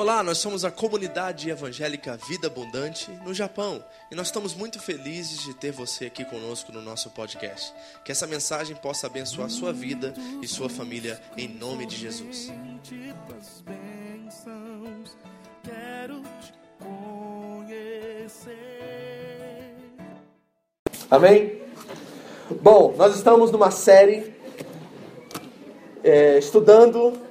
Olá, nós somos a comunidade evangélica Vida Abundante no Japão e nós estamos muito felizes de ter você aqui conosco no nosso podcast. Que essa mensagem possa abençoar sua vida e sua família em nome de Jesus. Amém? Bom, nós estamos numa série é, estudando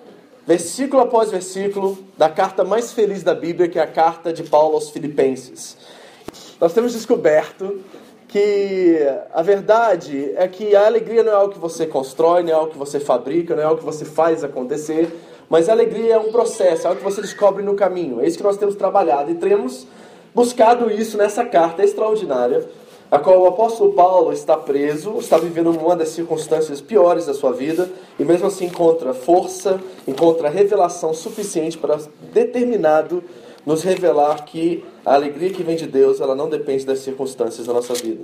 versículo após versículo da carta mais feliz da Bíblia, que é a carta de Paulo aos Filipenses. Nós temos descoberto que a verdade é que a alegria não é algo que você constrói, não é algo que você fabrica, não é algo que você faz acontecer, mas a alegria é um processo, é algo que você descobre no caminho. É isso que nós temos trabalhado e temos buscado isso nessa carta extraordinária a qual o apóstolo Paulo está preso, está vivendo uma das circunstâncias piores da sua vida, e mesmo assim encontra força, encontra revelação suficiente para determinado nos revelar que a alegria que vem de Deus, ela não depende das circunstâncias da nossa vida.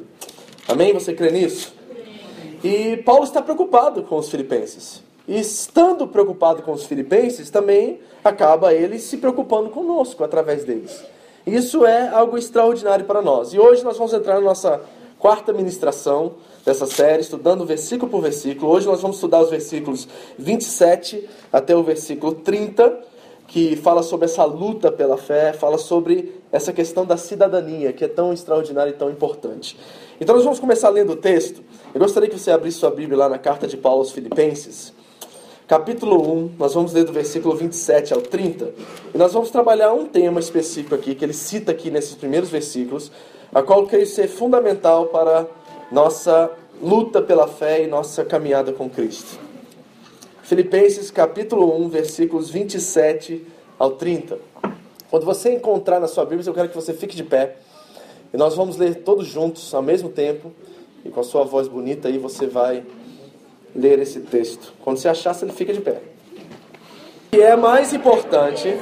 Amém? Você crê nisso? E Paulo está preocupado com os filipenses. E estando preocupado com os filipenses, também acaba ele se preocupando conosco através deles. Isso é algo extraordinário para nós. E hoje nós vamos entrar na nossa quarta ministração dessa série, estudando versículo por versículo. Hoje nós vamos estudar os versículos 27 até o versículo 30, que fala sobre essa luta pela fé, fala sobre essa questão da cidadania, que é tão extraordinária e tão importante. Então nós vamos começar lendo o texto. Eu gostaria que você abrisse sua Bíblia lá na carta de Paulo aos Filipenses capítulo 1, nós vamos ler do versículo 27 ao 30, e nós vamos trabalhar um tema específico aqui, que ele cita aqui nesses primeiros versículos, a qual eu creio ser fundamental para nossa luta pela fé e nossa caminhada com Cristo. Filipenses capítulo 1, versículos 27 ao 30. Quando você encontrar na sua Bíblia, eu quero que você fique de pé, e nós vamos ler todos juntos ao mesmo tempo, e com a sua voz bonita aí você vai ler esse texto. Quando você achar, você fica de pé. Que é mais importante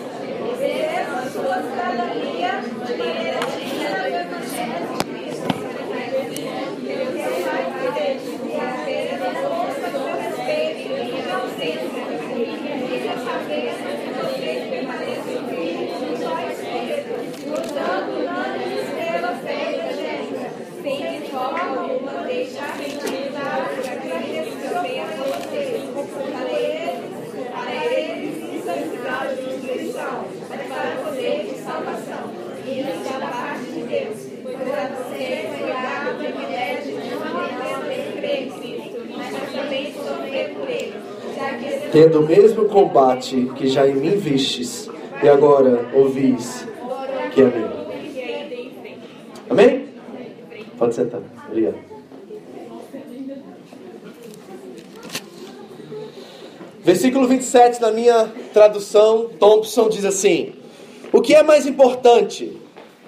tendo o mesmo combate que já em mim vistes, e agora ouvis que é meu. Amém? Pode sentar. Obrigado. Versículo 27 na minha tradução, Thompson diz assim: O que é mais importante?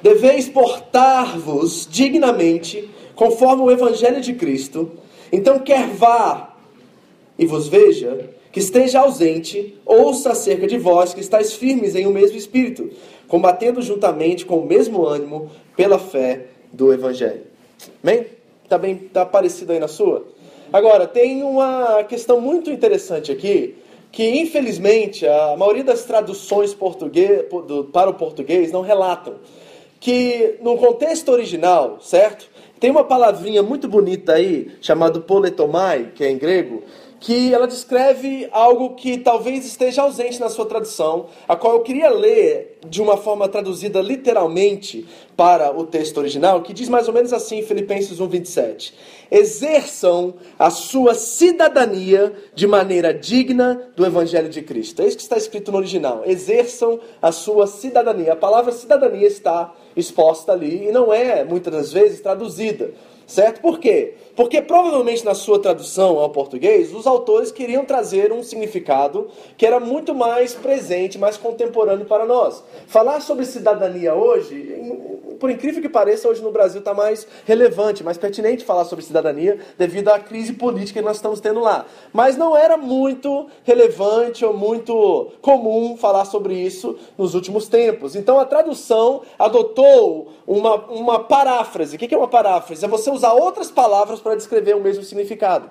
Deveis portar-vos dignamente, conforme o Evangelho de Cristo. Então, quer vá e vos veja, que esteja ausente, ouça acerca de vós que estáis firmes em o um mesmo espírito, combatendo juntamente com o mesmo ânimo pela fé do Evangelho. Amém? Está bem, tá parecido aí na sua? Agora, tem uma questão muito interessante aqui, que infelizmente a maioria das traduções português, para o português não relatam. Que no contexto original, certo? Tem uma palavrinha muito bonita aí, chamada poletomai, que é em grego, que ela descreve algo que talvez esteja ausente na sua tradução, a qual eu queria ler de uma forma traduzida literalmente para o texto original, que diz mais ou menos assim, Filipenses 1:27. Exerçam a sua cidadania de maneira digna do evangelho de Cristo. É isso que está escrito no original. Exerçam a sua cidadania. A palavra cidadania está exposta ali e não é muitas das vezes traduzida. Certo? Por quê? Porque provavelmente na sua tradução ao português, os autores queriam trazer um significado que era muito mais presente, mais contemporâneo para nós. Falar sobre cidadania hoje, por incrível que pareça, hoje no Brasil está mais relevante, mais pertinente falar sobre cidadania devido à crise política que nós estamos tendo lá. Mas não era muito relevante ou muito comum falar sobre isso nos últimos tempos. Então a tradução adotou uma, uma paráfrase. O que é uma paráfrase? É você usar outras palavras para descrever o mesmo significado.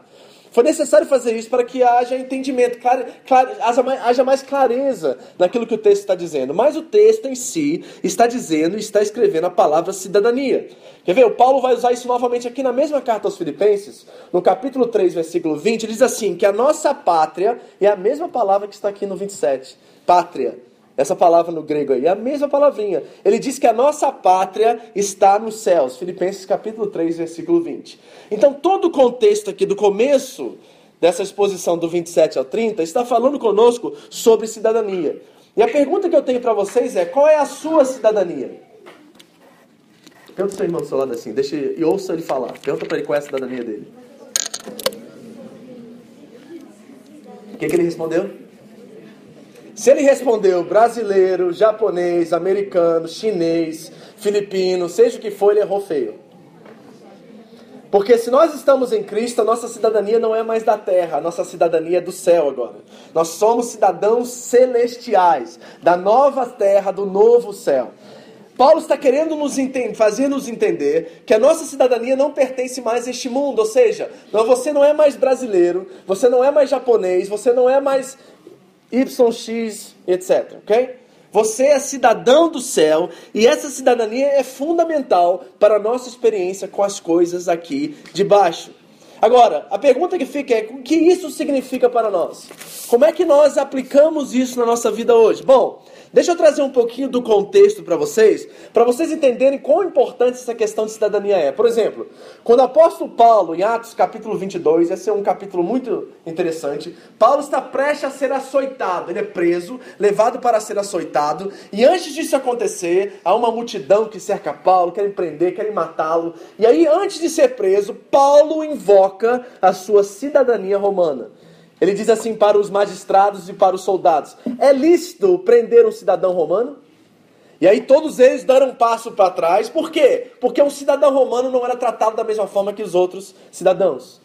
Foi necessário fazer isso para que haja entendimento, clare, clare, haja, mais, haja mais clareza naquilo que o texto está dizendo. Mas o texto em si está dizendo, está escrevendo a palavra cidadania. Quer ver? O Paulo vai usar isso novamente aqui na mesma carta aos Filipenses, no capítulo 3, versículo 20, ele diz assim: que a nossa pátria é a mesma palavra que está aqui no 27. Pátria. Essa palavra no grego aí é a mesma palavrinha. Ele diz que a nossa pátria está nos céus. Filipenses capítulo 3, versículo 20. Então, todo o contexto aqui do começo dessa exposição do 27 ao 30 está falando conosco sobre cidadania. E a pergunta que eu tenho para vocês é: qual é a sua cidadania? Pergunta o seu irmão do seu lado assim, deixa e ouça ele falar. Pergunta para ele qual é a cidadania dele. O que, que ele respondeu? Se ele respondeu brasileiro, japonês, americano, chinês, filipino, seja o que for, ele errou feio. Porque se nós estamos em Cristo, a nossa cidadania não é mais da terra, a nossa cidadania é do céu agora. Nós somos cidadãos celestiais, da nova terra, do novo céu. Paulo está querendo nos entender, fazer nos entender que a nossa cidadania não pertence mais a este mundo, ou seja, você não é mais brasileiro, você não é mais japonês, você não é mais YX, etc. Ok? Você é cidadão do céu e essa cidadania é fundamental para a nossa experiência com as coisas aqui de baixo. Agora, a pergunta que fica é: o que isso significa para nós? Como é que nós aplicamos isso na nossa vida hoje? Bom, Deixa eu trazer um pouquinho do contexto para vocês, para vocês entenderem quão importante essa questão de cidadania é. Por exemplo, quando o apóstolo Paulo, em Atos capítulo 22, esse é um capítulo muito interessante, Paulo está prestes a ser açoitado, ele é preso, levado para ser açoitado, e antes disso acontecer, há uma multidão que cerca Paulo, querem prender, querem matá-lo, e aí antes de ser preso, Paulo invoca a sua cidadania romana. Ele diz assim para os magistrados e para os soldados: É lícito prender um cidadão romano? E aí todos eles deram um passo para trás. Por quê? Porque um cidadão romano não era tratado da mesma forma que os outros cidadãos.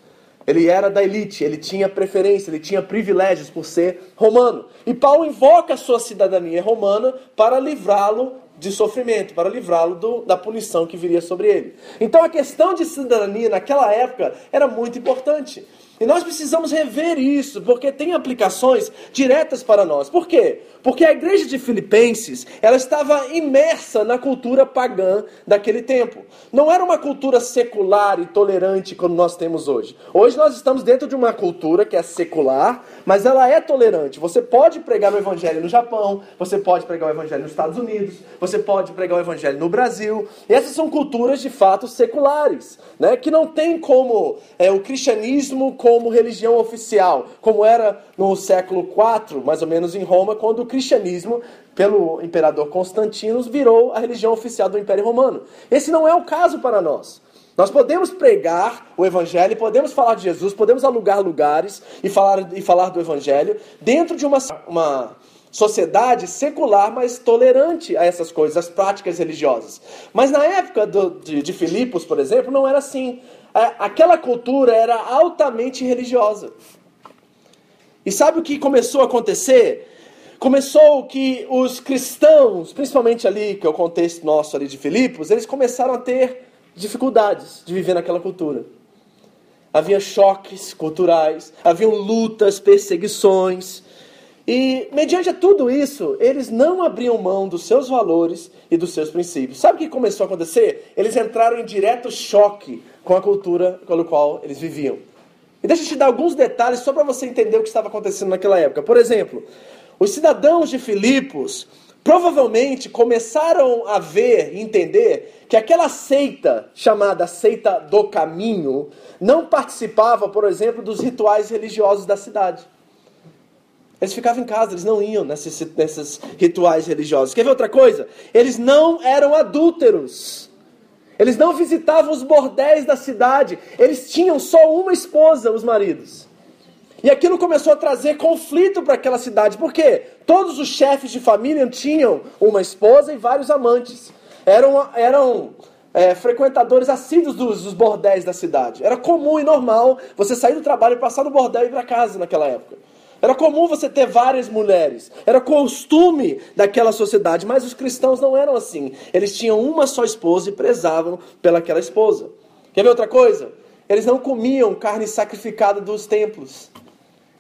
Ele era da elite, ele tinha preferência, ele tinha privilégios por ser romano. E Paulo invoca a sua cidadania romana para livrá-lo de sofrimento, para livrá-lo da punição que viria sobre ele. Então a questão de cidadania naquela época era muito importante. E nós precisamos rever isso, porque tem aplicações diretas para nós. Por quê? Porque a igreja de Filipenses, ela estava imersa na cultura pagã daquele tempo. Não era uma cultura secular e tolerante como nós temos hoje. Hoje nós estamos dentro de uma cultura que é secular, mas ela é tolerante. Você pode pregar o evangelho no Japão, você pode pregar o evangelho nos Estados Unidos, você pode pregar o evangelho no Brasil. E essas são culturas de fato seculares, né? que não tem como é, o cristianismo religião oficial, como era no século IV, mais ou menos em Roma, quando o cristianismo, pelo imperador Constantino, virou a religião oficial do Império Romano. Esse não é o caso para nós. Nós podemos pregar o Evangelho, podemos falar de Jesus, podemos alugar lugares e falar, e falar do Evangelho dentro de uma, uma sociedade secular, mas tolerante a essas coisas, as práticas religiosas. Mas na época do, de, de Filipos, por exemplo, não era assim. É, aquela cultura era altamente religiosa. E sabe o que começou a acontecer? Começou que os cristãos, principalmente ali, que é o contexto nosso ali de Filipos, eles começaram a ter dificuldades de viver naquela cultura. Havia choques culturais, haviam lutas, perseguições. E, mediante tudo isso, eles não abriam mão dos seus valores e dos seus princípios. Sabe o que começou a acontecer? Eles entraram em direto choque com a cultura pelo qual eles viviam. E deixa eu te dar alguns detalhes só para você entender o que estava acontecendo naquela época. Por exemplo, os cidadãos de Filipos provavelmente começaram a ver e entender que aquela seita chamada seita do caminho não participava, por exemplo, dos rituais religiosos da cidade. Eles ficavam em casa, eles não iam nesses, nesses rituais religiosos. Quer ver outra coisa? Eles não eram adúlteros. Eles não visitavam os bordéis da cidade. Eles tinham só uma esposa, os maridos. E aquilo começou a trazer conflito para aquela cidade. Por quê? Todos os chefes de família tinham uma esposa e vários amantes. Eram, eram é, frequentadores assíduos dos, dos bordéis da cidade. Era comum e normal você sair do trabalho e passar no bordel e ir para casa naquela época. Era comum você ter várias mulheres. Era costume daquela sociedade, mas os cristãos não eram assim. Eles tinham uma só esposa e prezavam pelaquela esposa. Quer ver outra coisa? eles não comiam carne sacrificada dos templos.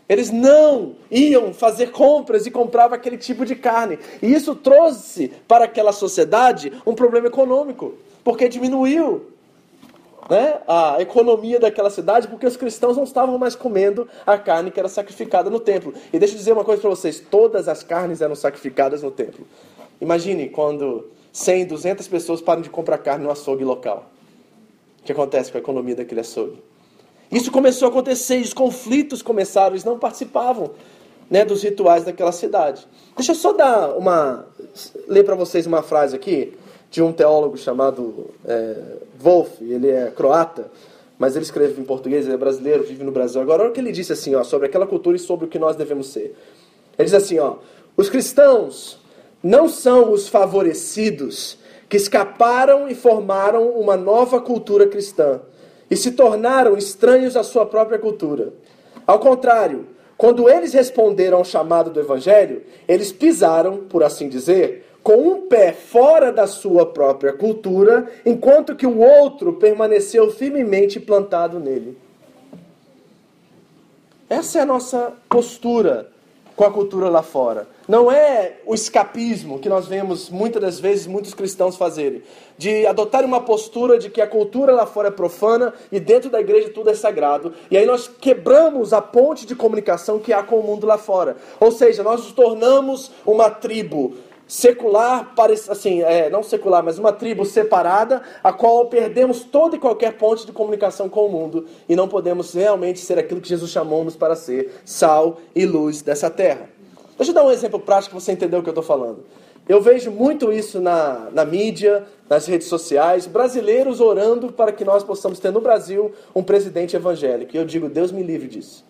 Eles não iam fazer compras e compravam aquele tipo de carne. E isso trouxe para aquela sociedade um problema econômico, porque diminuiu né, a economia daquela cidade, porque os cristãos não estavam mais comendo a carne que era sacrificada no templo. E deixa eu dizer uma coisa para vocês: todas as carnes eram sacrificadas no templo. Imagine quando 100, 200 pessoas param de comprar carne no açougue local. O que acontece com a economia daquele açougue? Isso começou a acontecer, os conflitos começaram, eles não participavam né, dos rituais daquela cidade. Deixa eu só dar uma. ler para vocês uma frase aqui de um teólogo chamado é, Wolf, ele é croata, mas ele escreve em português, ele é brasileiro, vive no Brasil. Agora, olha o que ele disse assim, ó, sobre aquela cultura e sobre o que nós devemos ser. Ele diz assim, ó, os cristãos não são os favorecidos que escaparam e formaram uma nova cultura cristã e se tornaram estranhos à sua própria cultura. Ao contrário, quando eles responderam ao chamado do Evangelho, eles pisaram, por assim dizer, com um pé fora da sua própria cultura, enquanto que o outro permaneceu firmemente plantado nele. Essa é a nossa postura com a cultura lá fora. Não é o escapismo que nós vemos muitas das vezes muitos cristãos fazerem, de adotar uma postura de que a cultura lá fora é profana e dentro da igreja tudo é sagrado. E aí nós quebramos a ponte de comunicação que há com o mundo lá fora. Ou seja, nós nos tornamos uma tribo secular, assim, é, não secular, mas uma tribo separada, a qual perdemos toda e qualquer ponte de comunicação com o mundo e não podemos realmente ser aquilo que Jesus chamou-nos para ser, sal e luz dessa terra. Deixa eu dar um exemplo prático para você entender o que eu estou falando. Eu vejo muito isso na, na mídia, nas redes sociais, brasileiros orando para que nós possamos ter no Brasil um presidente evangélico. E eu digo, Deus me livre disso.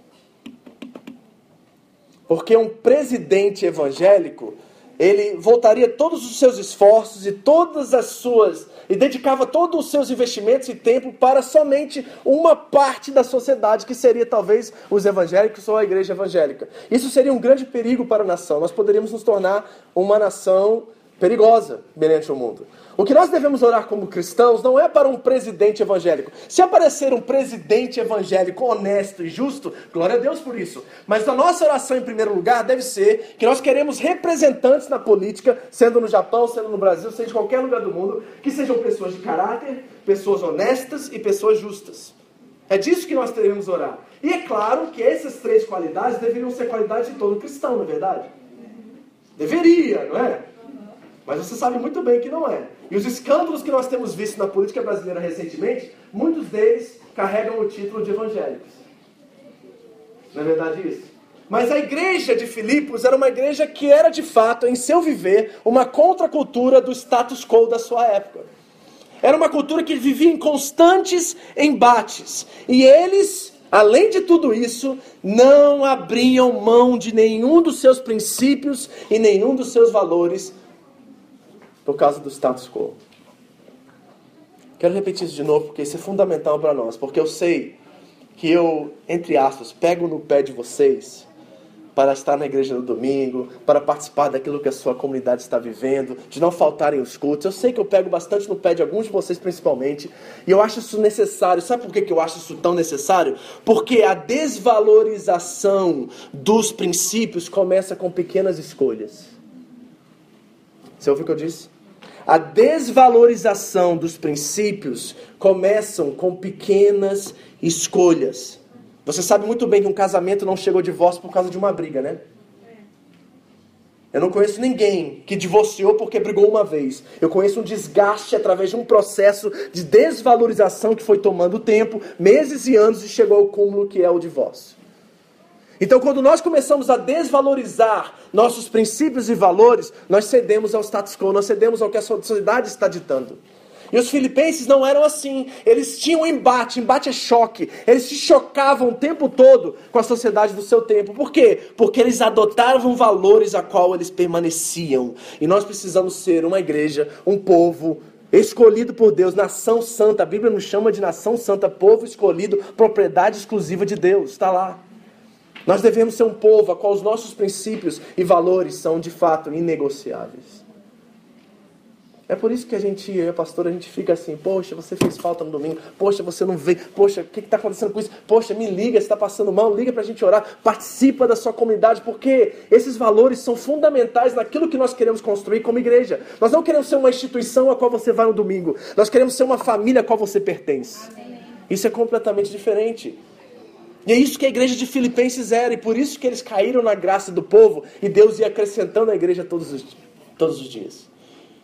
Porque um presidente evangélico ele voltaria todos os seus esforços e todas as suas e dedicava todos os seus investimentos e tempo para somente uma parte da sociedade que seria talvez os evangélicos ou a igreja evangélica. Isso seria um grande perigo para a nação. Nós poderíamos nos tornar uma nação perigosa perante o mundo. O que nós devemos orar como cristãos não é para um presidente evangélico. Se aparecer um presidente evangélico honesto e justo, glória a Deus por isso. Mas a nossa oração, em primeiro lugar, deve ser que nós queremos representantes na política, sendo no Japão, sendo no Brasil, seja em qualquer lugar do mundo, que sejam pessoas de caráter, pessoas honestas e pessoas justas. É disso que nós devemos orar. E é claro que essas três qualidades deveriam ser qualidades de todo cristão, não é verdade? Deveria, não é? Mas você sabe muito bem que não é. E os escândalos que nós temos visto na política brasileira recentemente, muitos deles carregam o título de evangélicos. Não é verdade isso? Mas a igreja de Filipos era uma igreja que era de fato, em seu viver, uma contracultura do status quo da sua época. Era uma cultura que vivia em constantes embates. E eles, além de tudo isso, não abriam mão de nenhum dos seus princípios e nenhum dos seus valores por causa do status quo. Quero repetir isso de novo porque isso é fundamental para nós, porque eu sei que eu, entre aspas, pego no pé de vocês para estar na igreja no domingo, para participar daquilo que a sua comunidade está vivendo, de não faltarem os cultos. Eu sei que eu pego bastante no pé de alguns de vocês, principalmente, e eu acho isso necessário. Sabe por que eu acho isso tão necessário? Porque a desvalorização dos princípios começa com pequenas escolhas. Você ouviu o que eu disse? A desvalorização dos princípios começam com pequenas escolhas. Você sabe muito bem que um casamento não chegou ao divórcio por causa de uma briga, né? Eu não conheço ninguém que divorciou porque brigou uma vez. Eu conheço um desgaste através de um processo de desvalorização que foi tomando tempo, meses e anos, e chegou ao cúmulo que é o divórcio. Então, quando nós começamos a desvalorizar nossos princípios e valores, nós cedemos ao status quo, nós cedemos ao que a sociedade está ditando. E os filipenses não eram assim. Eles tinham embate, embate é choque. Eles se chocavam o tempo todo com a sociedade do seu tempo. Por quê? Porque eles adotavam valores a qual eles permaneciam. E nós precisamos ser uma igreja, um povo escolhido por Deus, nação santa. A Bíblia nos chama de nação santa, povo escolhido, propriedade exclusiva de Deus. Está lá. Nós devemos ser um povo a qual os nossos princípios e valores são de fato inegociáveis. É por isso que a gente, eu e a pastora, a gente fica assim, poxa, você fez falta no domingo, poxa, você não veio, poxa, o que está acontecendo com isso? Poxa, me liga, se está passando mal, liga para a gente orar, participa da sua comunidade, porque esses valores são fundamentais naquilo que nós queremos construir como igreja. Nós não queremos ser uma instituição a qual você vai no domingo, nós queremos ser uma família a qual você pertence. Isso é completamente diferente. E é isso que a igreja de Filipenses era, e por isso que eles caíram na graça do povo, e Deus ia acrescentando a igreja todos os, todos os dias.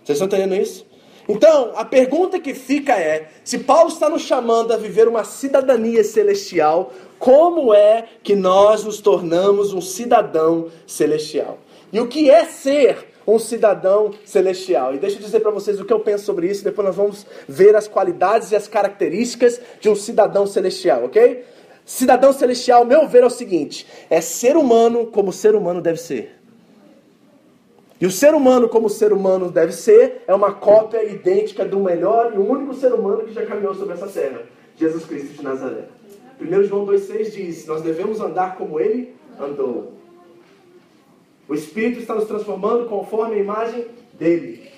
Vocês estão entendendo isso? Então, a pergunta que fica é: se Paulo está nos chamando a viver uma cidadania celestial, como é que nós nos tornamos um cidadão celestial? E o que é ser um cidadão celestial? E deixa eu dizer para vocês o que eu penso sobre isso, depois nós vamos ver as qualidades e as características de um cidadão celestial, ok? Cidadão celestial, meu ver, é o seguinte: é ser humano como ser humano deve ser. E o ser humano, como ser humano deve ser, é uma cópia idêntica do melhor e único ser humano que já caminhou sobre essa terra, Jesus Cristo de Nazaré. 1 João 2,6 diz: Nós devemos andar como ele andou. O Espírito está nos transformando conforme a imagem dele.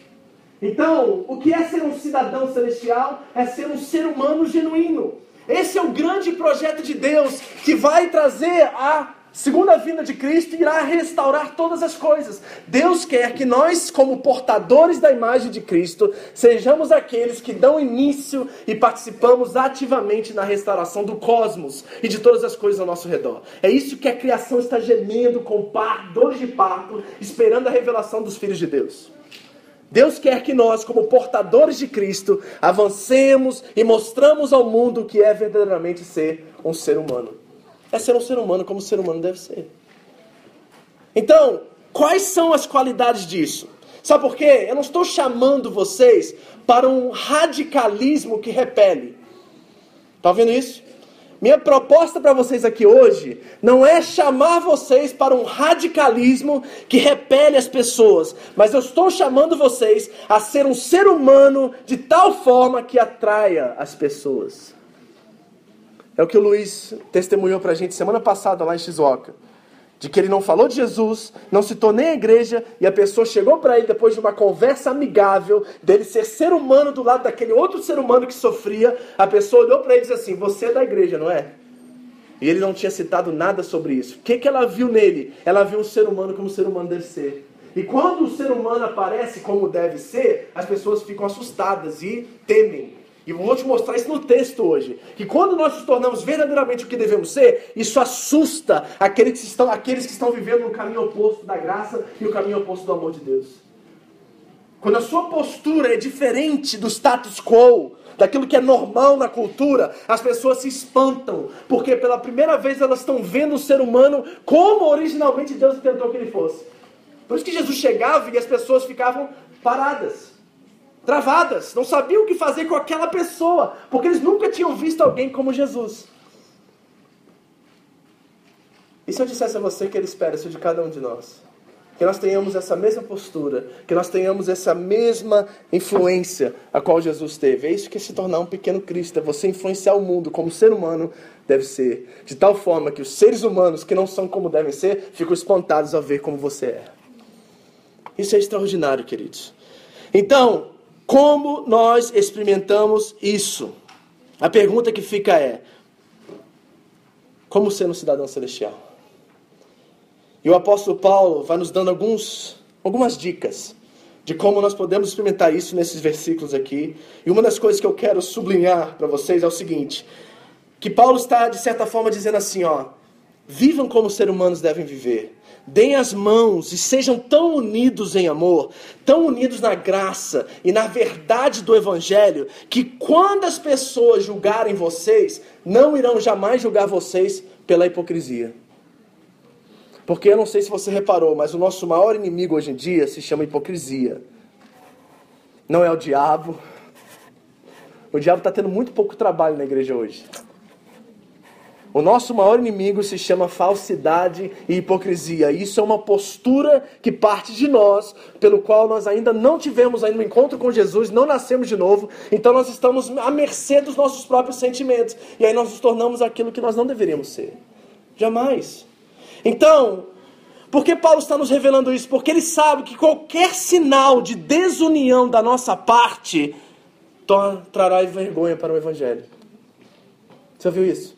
Então, o que é ser um cidadão celestial? É ser um ser humano genuíno. Esse é o grande projeto de Deus que vai trazer a segunda vinda de Cristo irá restaurar todas as coisas. Deus quer que nós, como portadores da imagem de Cristo, sejamos aqueles que dão início e participamos ativamente na restauração do cosmos e de todas as coisas ao nosso redor. É isso que a criação está gemendo com par, de parto, esperando a revelação dos filhos de Deus. Deus quer que nós, como portadores de Cristo, avancemos e mostramos ao mundo o que é verdadeiramente ser um ser humano é ser um ser humano como um ser humano deve ser. Então, quais são as qualidades disso? Sabe por quê? Eu não estou chamando vocês para um radicalismo que repele. Está vendo isso? Minha proposta para vocês aqui hoje não é chamar vocês para um radicalismo que repele as pessoas, mas eu estou chamando vocês a ser um ser humano de tal forma que atraia as pessoas. É o que o Luiz testemunhou para a gente semana passada lá em Shizuoka. De que ele não falou de Jesus, não citou nem a igreja, e a pessoa chegou para ele depois de uma conversa amigável, dele ser ser humano do lado daquele outro ser humano que sofria. A pessoa olhou para ele e disse assim: Você é da igreja, não é? E ele não tinha citado nada sobre isso. O que, que ela viu nele? Ela viu um ser humano como um ser humano deve ser. E quando o ser humano aparece como deve ser, as pessoas ficam assustadas e temem. E vou te mostrar isso no texto hoje. Que quando nós nos tornamos verdadeiramente o que devemos ser, isso assusta aqueles que estão, aqueles que estão vivendo no caminho oposto da graça e o caminho oposto do amor de Deus. Quando a sua postura é diferente do status quo, daquilo que é normal na cultura, as pessoas se espantam, porque pela primeira vez elas estão vendo o ser humano como originalmente Deus tentou que ele fosse. Por isso que Jesus chegava e as pessoas ficavam paradas travadas, não sabiam o que fazer com aquela pessoa, porque eles nunca tinham visto alguém como Jesus. E se eu dissesse a você que ele espera isso de cada um de nós? Que nós tenhamos essa mesma postura, que nós tenhamos essa mesma influência a qual Jesus teve. É isso que é se tornar um pequeno Cristo, é você influenciar o mundo como ser humano deve ser, de tal forma que os seres humanos que não são como devem ser, ficam espantados ao ver como você é. Isso é extraordinário, queridos. Então, como nós experimentamos isso? A pergunta que fica é: como ser um cidadão celestial? E o apóstolo Paulo vai nos dando alguns, algumas dicas de como nós podemos experimentar isso nesses versículos aqui. E uma das coisas que eu quero sublinhar para vocês é o seguinte: que Paulo está, de certa forma, dizendo assim: ó, vivam como seres humanos devem viver deem as mãos e sejam tão unidos em amor, tão unidos na graça e na verdade do Evangelho, que quando as pessoas julgarem vocês, não irão jamais julgar vocês pela hipocrisia. Porque eu não sei se você reparou, mas o nosso maior inimigo hoje em dia se chama hipocrisia. Não é o diabo. O diabo está tendo muito pouco trabalho na igreja hoje. O nosso maior inimigo se chama falsidade e hipocrisia. Isso é uma postura que parte de nós, pelo qual nós ainda não tivemos ainda um encontro com Jesus, não nascemos de novo, então nós estamos à mercê dos nossos próprios sentimentos. E aí nós nos tornamos aquilo que nós não deveríamos ser. Jamais. Então, Por que Paulo está nos revelando isso? Porque ele sabe que qualquer sinal de desunião da nossa parte trará vergonha para o Evangelho. Você ouviu isso?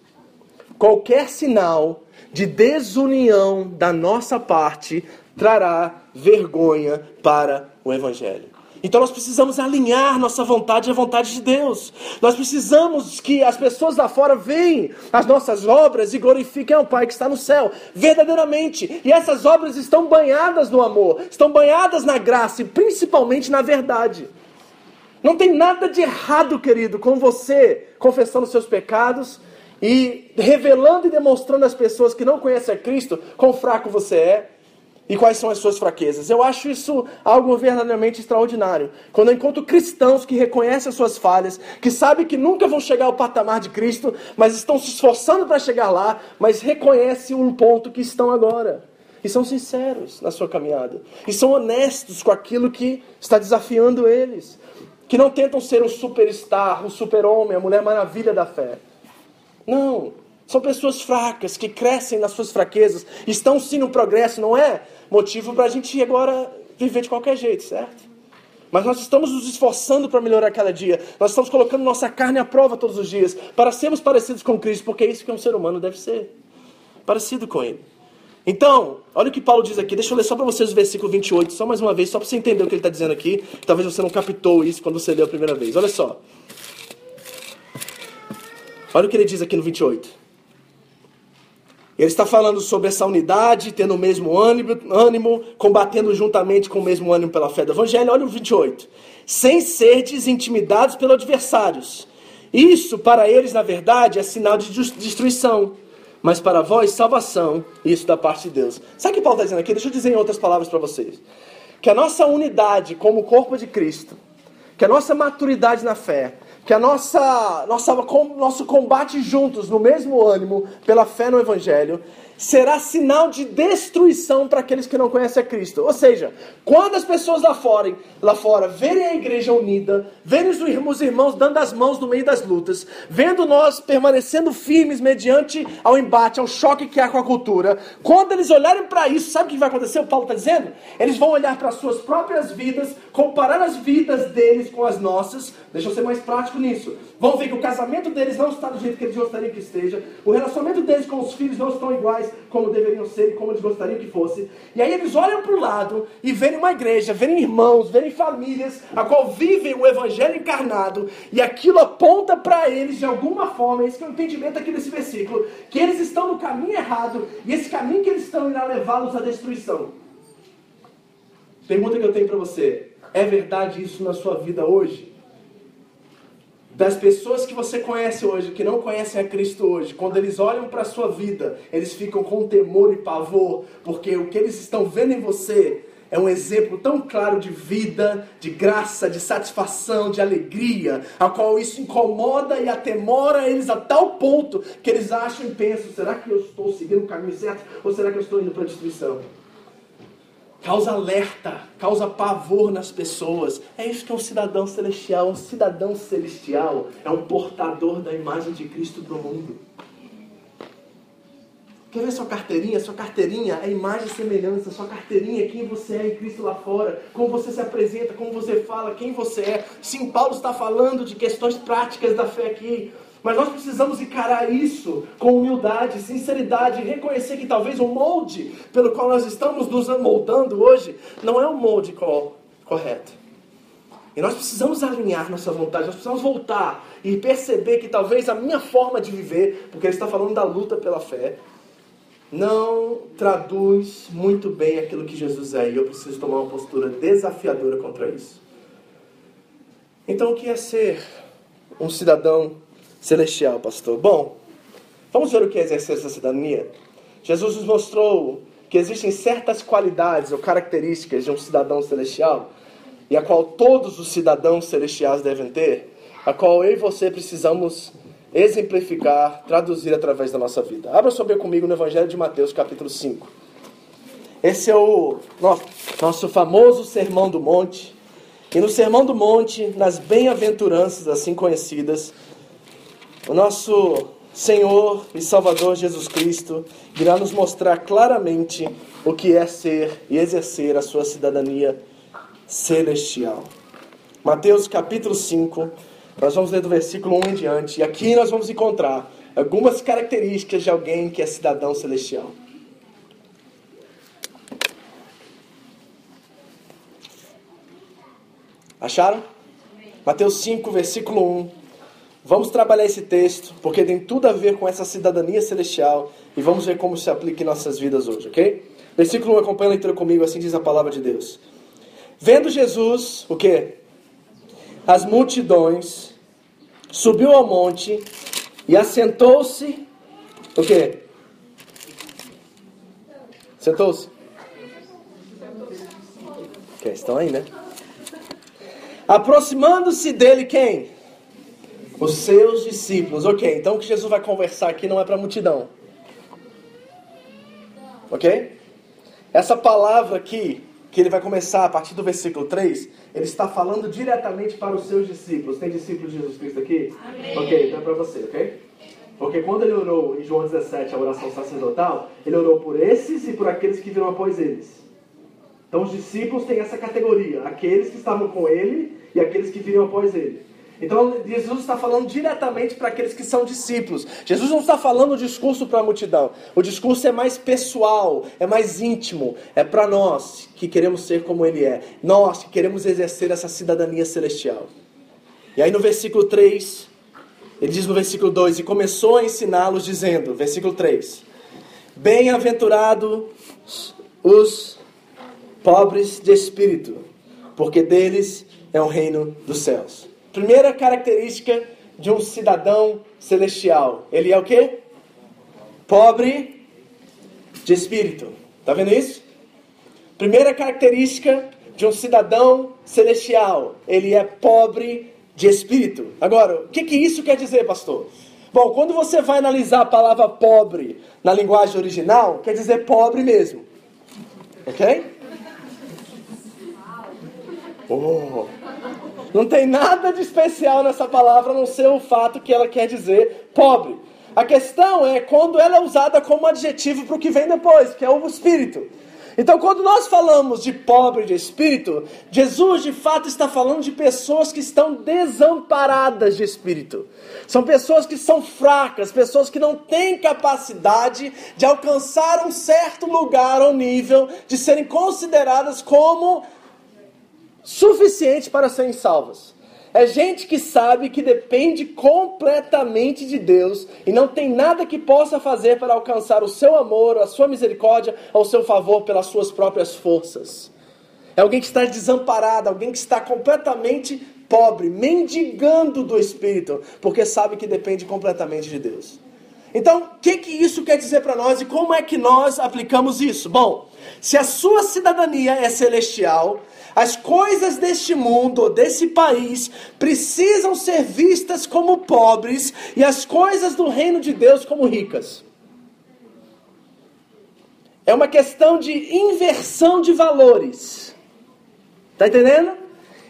Qualquer sinal de desunião da nossa parte trará vergonha para o Evangelho. Então nós precisamos alinhar nossa vontade à vontade de Deus. Nós precisamos que as pessoas lá fora vejam as nossas obras e glorifiquem ao Pai que está no céu, verdadeiramente. E essas obras estão banhadas no amor, estão banhadas na graça e principalmente na verdade. Não tem nada de errado, querido, com você confessando seus pecados e revelando e demonstrando às pessoas que não conhecem a Cristo quão fraco você é e quais são as suas fraquezas. Eu acho isso algo verdadeiramente extraordinário. Quando eu encontro cristãos que reconhecem as suas falhas, que sabem que nunca vão chegar ao patamar de Cristo, mas estão se esforçando para chegar lá, mas reconhecem o ponto que estão agora. E são sinceros na sua caminhada. E são honestos com aquilo que está desafiando eles. Que não tentam ser o superstar, o super-homem, a mulher maravilha da fé. Não. São pessoas fracas, que crescem nas suas fraquezas, estão sim no progresso, não é motivo para a gente agora viver de qualquer jeito, certo? Mas nós estamos nos esforçando para melhorar cada dia. Nós estamos colocando nossa carne à prova todos os dias para sermos parecidos com Cristo, porque é isso que um ser humano deve ser parecido com Ele. Então, olha o que Paulo diz aqui. Deixa eu ler só para vocês o versículo 28, só mais uma vez, só para você entender o que ele está dizendo aqui. Talvez você não captou isso quando você leu a primeira vez. Olha só. Olha o que ele diz aqui no 28. Ele está falando sobre essa unidade, tendo o mesmo ânimo, ânimo, combatendo juntamente com o mesmo ânimo pela fé do Evangelho. Olha o 28. Sem serdes intimidados pelos adversários. Isso, para eles, na verdade, é sinal de destruição. Mas para vós, salvação, isso da parte de Deus. Sabe o que Paulo está dizendo aqui? Deixa eu dizer em outras palavras para vocês. Que a nossa unidade como corpo de Cristo, que a nossa maturidade na fé, que a nossa, nossa, nosso combate juntos, no mesmo ânimo, pela fé no Evangelho, será sinal de destruição para aqueles que não conhecem a Cristo. Ou seja, quando as pessoas lá fora, lá fora verem a igreja unida, verem os irmãos dando as mãos no meio das lutas, vendo nós permanecendo firmes mediante ao embate, ao choque que há com a cultura, quando eles olharem para isso, sabe o que vai acontecer? O Paulo está dizendo? Eles vão olhar para as suas próprias vidas, comparar as vidas deles com as nossas. Deixa eu ser mais prático nisso. Vão ver que o casamento deles não está do jeito que eles gostariam que esteja, o relacionamento deles com os filhos não estão iguais como deveriam ser e como eles gostariam que fosse. E aí eles olham para o lado e veem uma igreja, veem irmãos, veem famílias, a qual vivem o evangelho encarnado, e aquilo aponta para eles de alguma forma, esse é o entendimento aqui desse versículo, que eles estão no caminho errado, e esse caminho que eles estão irá levá-los à destruição. Pergunta que eu tenho para você: é verdade isso na sua vida hoje? Das pessoas que você conhece hoje, que não conhecem a Cristo hoje, quando eles olham para a sua vida, eles ficam com temor e pavor, porque o que eles estão vendo em você é um exemplo tão claro de vida, de graça, de satisfação, de alegria, a qual isso incomoda e atemora eles a tal ponto que eles acham e pensam: será que eu estou seguindo o caminho certo ou será que eu estou indo para a destruição? Causa alerta, causa pavor nas pessoas. É isso que é um cidadão celestial. Um cidadão celestial é um portador da imagem de Cristo para o mundo. Quer ver sua carteirinha? Sua carteirinha é imagem e semelhança. Sua carteirinha é quem você é em Cristo lá fora. Como você se apresenta, como você fala, quem você é. Sim, Paulo está falando de questões práticas da fé aqui. Mas nós precisamos encarar isso com humildade, sinceridade, reconhecer que talvez o molde pelo qual nós estamos nos moldando hoje não é o molde correto. E nós precisamos alinhar nossa vontade, nós precisamos voltar e perceber que talvez a minha forma de viver, porque ele está falando da luta pela fé, não traduz muito bem aquilo que Jesus é. E eu preciso tomar uma postura desafiadora contra isso. Então, o que é ser um cidadão celestial, pastor. Bom, vamos ver o que é exercer essa cidadania? Jesus nos mostrou que existem certas qualidades ou características de um cidadão celestial e a qual todos os cidadãos celestiais devem ter, a qual eu e você precisamos exemplificar, traduzir através da nossa vida. Abra sua Bíblia comigo no Evangelho de Mateus, capítulo 5. Esse é o nosso, nosso famoso Sermão do Monte. E no Sermão do Monte, nas bem-aventuranças assim conhecidas, o nosso Senhor e Salvador Jesus Cristo irá nos mostrar claramente o que é ser e exercer a sua cidadania celestial. Mateus capítulo 5, nós vamos ler do versículo 1 em diante, e aqui nós vamos encontrar algumas características de alguém que é cidadão celestial. Acharam? Mateus 5, versículo 1. Vamos trabalhar esse texto, porque tem tudo a ver com essa cidadania celestial, e vamos ver como se aplica em nossas vidas hoje, ok? Versículo 1, acompanha a leitura comigo, assim diz a palavra de Deus. Vendo Jesus, o que? As multidões, subiu ao monte e assentou-se, o que? Sentou-se? Ok, estão aí, né? Aproximando-se dele quem? Os seus discípulos. Ok, então o que Jesus vai conversar aqui não é para a multidão. Ok? Essa palavra aqui, que ele vai começar a partir do versículo 3, ele está falando diretamente para os seus discípulos. Tem discípulos de Jesus Cristo aqui? Amém. Ok, então é para você, ok? Porque quando ele orou em João 17, a oração sacerdotal, ele orou por esses e por aqueles que viram após eles. Então os discípulos têm essa categoria, aqueles que estavam com ele e aqueles que viriam após ele. Então Jesus está falando diretamente para aqueles que são discípulos. Jesus não está falando o discurso para a multidão. O discurso é mais pessoal, é mais íntimo. É para nós que queremos ser como Ele é. Nós que queremos exercer essa cidadania celestial. E aí no versículo 3, ele diz no versículo 2: E começou a ensiná-los, dizendo, versículo 3: Bem-aventurados os pobres de espírito, porque deles é o reino dos céus. Primeira característica de um cidadão celestial. Ele é o quê? Pobre de espírito. Tá vendo isso? Primeira característica de um cidadão celestial. Ele é pobre de espírito. Agora, o que, que isso quer dizer, pastor? Bom, quando você vai analisar a palavra pobre na linguagem original, quer dizer pobre mesmo. Ok? Oh. Não tem nada de especial nessa palavra a não ser o fato que ela quer dizer pobre. A questão é quando ela é usada como adjetivo para o que vem depois, que é o espírito. Então, quando nós falamos de pobre de espírito, Jesus de fato está falando de pessoas que estão desamparadas de espírito. São pessoas que são fracas, pessoas que não têm capacidade de alcançar um certo lugar ou nível de serem consideradas como suficiente para serem salvas. É gente que sabe que depende completamente de Deus e não tem nada que possa fazer para alcançar o seu amor, a sua misericórdia ou seu favor pelas suas próprias forças. É alguém que está desamparado, alguém que está completamente pobre, mendigando do Espírito, porque sabe que depende completamente de Deus. Então, o que, que isso quer dizer para nós e como é que nós aplicamos isso? Bom, se a sua cidadania é celestial, as coisas deste mundo, desse país, precisam ser vistas como pobres e as coisas do reino de Deus como ricas. É uma questão de inversão de valores. Está entendendo?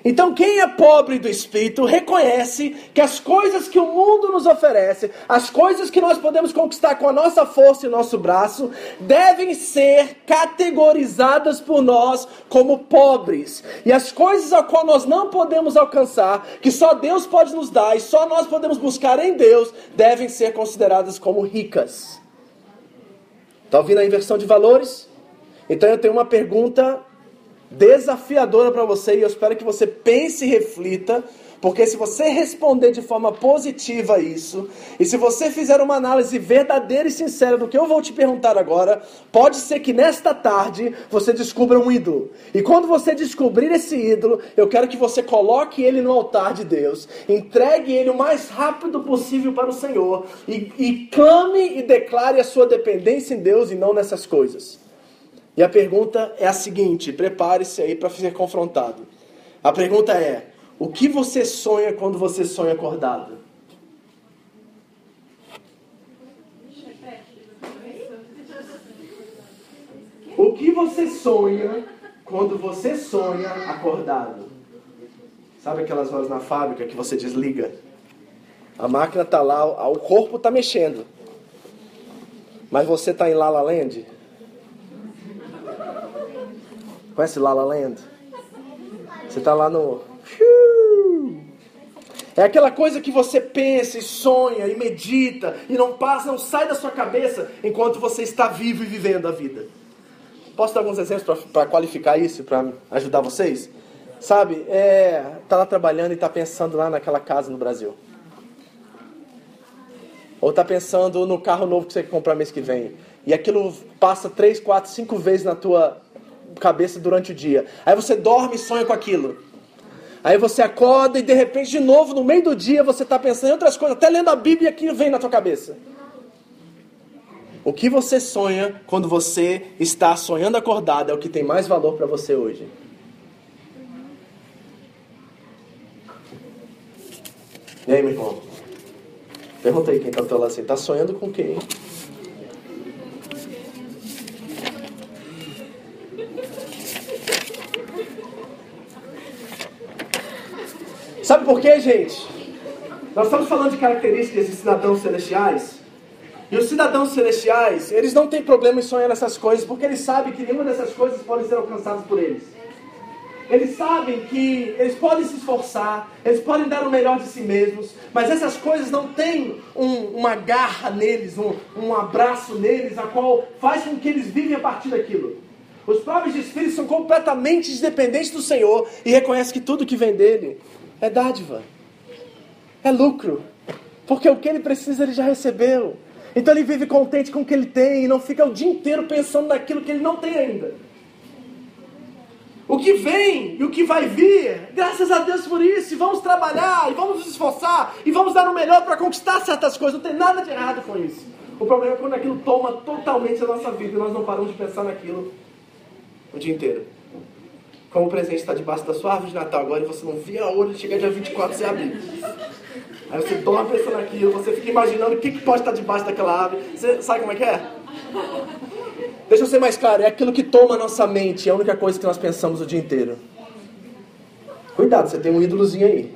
Então, quem é pobre do espírito reconhece que as coisas que o mundo nos oferece, as coisas que nós podemos conquistar com a nossa força e nosso braço, devem ser categorizadas por nós como pobres. E as coisas a qual nós não podemos alcançar, que só Deus pode nos dar e só nós podemos buscar em Deus, devem ser consideradas como ricas. Está ouvindo a inversão de valores? Então eu tenho uma pergunta desafiadora para você e eu espero que você pense e reflita, porque se você responder de forma positiva a isso, e se você fizer uma análise verdadeira e sincera do que eu vou te perguntar agora, pode ser que nesta tarde você descubra um ídolo. E quando você descobrir esse ídolo, eu quero que você coloque ele no altar de Deus, entregue ele o mais rápido possível para o Senhor e, e clame e declare a sua dependência em Deus e não nessas coisas. E a pergunta é a seguinte: prepare-se aí para ser confrontado. A pergunta é: o que você sonha quando você sonha acordado? O que você sonha quando você sonha acordado? Sabe aquelas horas na fábrica que você desliga? A máquina está lá, o corpo está mexendo. Mas você está em La La Land? Conhece La La Land? Você está lá no... É aquela coisa que você pensa e sonha e medita e não passa, não sai da sua cabeça enquanto você está vivo e vivendo a vida. Posso dar alguns exemplos para qualificar isso, para ajudar vocês? Sabe, é, tá lá trabalhando e tá pensando lá naquela casa no Brasil. Ou tá pensando no carro novo que você quer comprar mês que vem. E aquilo passa três, quatro, cinco vezes na tua cabeça durante o dia. Aí você dorme e sonha com aquilo. Aí você acorda e de repente, de novo, no meio do dia, você está pensando em outras coisas, até lendo a Bíblia aquilo vem na tua cabeça. O que você sonha quando você está sonhando acordado é o que tem mais valor para você hoje. E aí, meu irmão? Pergunta aí quem está do teu lado assim, está sonhando com quem? Sabe por quê, gente? Nós estamos falando de características de cidadãos celestiais. E os cidadãos celestiais, eles não têm problema em sonhar nessas coisas, porque eles sabem que nenhuma dessas coisas pode ser alcançadas por eles. Eles sabem que eles podem se esforçar, eles podem dar o melhor de si mesmos, mas essas coisas não têm um, uma garra neles, um, um abraço neles, a qual faz com que eles vivem a partir daquilo. Os próprios espíritos são completamente dependentes do Senhor e reconhecem que tudo que vem dele é dádiva, é lucro, porque o que ele precisa ele já recebeu. Então ele vive contente com o que ele tem e não fica o dia inteiro pensando naquilo que ele não tem ainda. O que vem e o que vai vir, graças a Deus por isso, e vamos trabalhar, e vamos nos esforçar, e vamos dar o melhor para conquistar certas coisas, não tem nada de errado com isso. O problema é quando aquilo toma totalmente a nossa vida e nós não paramos de pensar naquilo o dia inteiro. Como o presente está debaixo da sua árvore de Natal agora e você não via a hora de chegar dia 24 e abrir. Aí você toma pensando naquilo, você fica imaginando o que, que pode estar debaixo daquela árvore. Você sabe como é que é? Deixa eu ser mais claro, é aquilo que toma a nossa mente, é a única coisa que nós pensamos o dia inteiro. Cuidado, você tem um ídolozinho aí.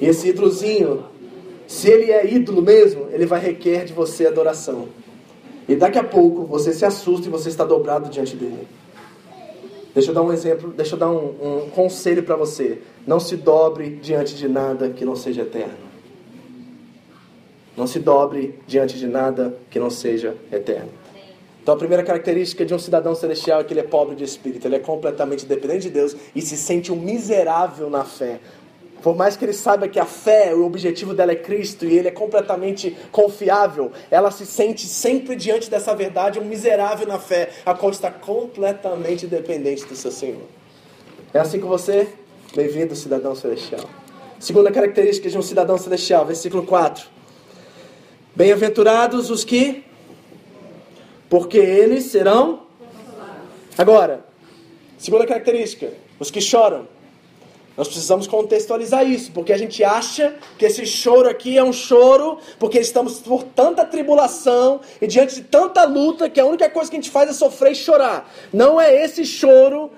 E esse ídolozinho, se ele é ídolo mesmo, ele vai requerer de você adoração. E daqui a pouco você se assusta e você está dobrado diante dele. Deixa eu dar um exemplo, deixa eu dar um, um conselho para você. Não se dobre diante de nada que não seja eterno. Não se dobre diante de nada que não seja eterno. Então a primeira característica de um cidadão celestial é que ele é pobre de espírito, ele é completamente dependente de Deus e se sente um miserável na fé. Por mais que ele saiba que a fé, o objetivo dela é Cristo e ele é completamente confiável, ela se sente sempre diante dessa verdade um miserável na fé, a qual está completamente dependente do seu Senhor. É assim com você? Bem-vindo, cidadão celestial. Segunda característica de um cidadão celestial, versículo 4. Bem-aventurados os que porque eles serão. Agora, segunda característica: os que choram. Nós precisamos contextualizar isso, porque a gente acha que esse choro aqui é um choro porque estamos por tanta tribulação e diante de tanta luta que a única coisa que a gente faz é sofrer e chorar. Não é esse choro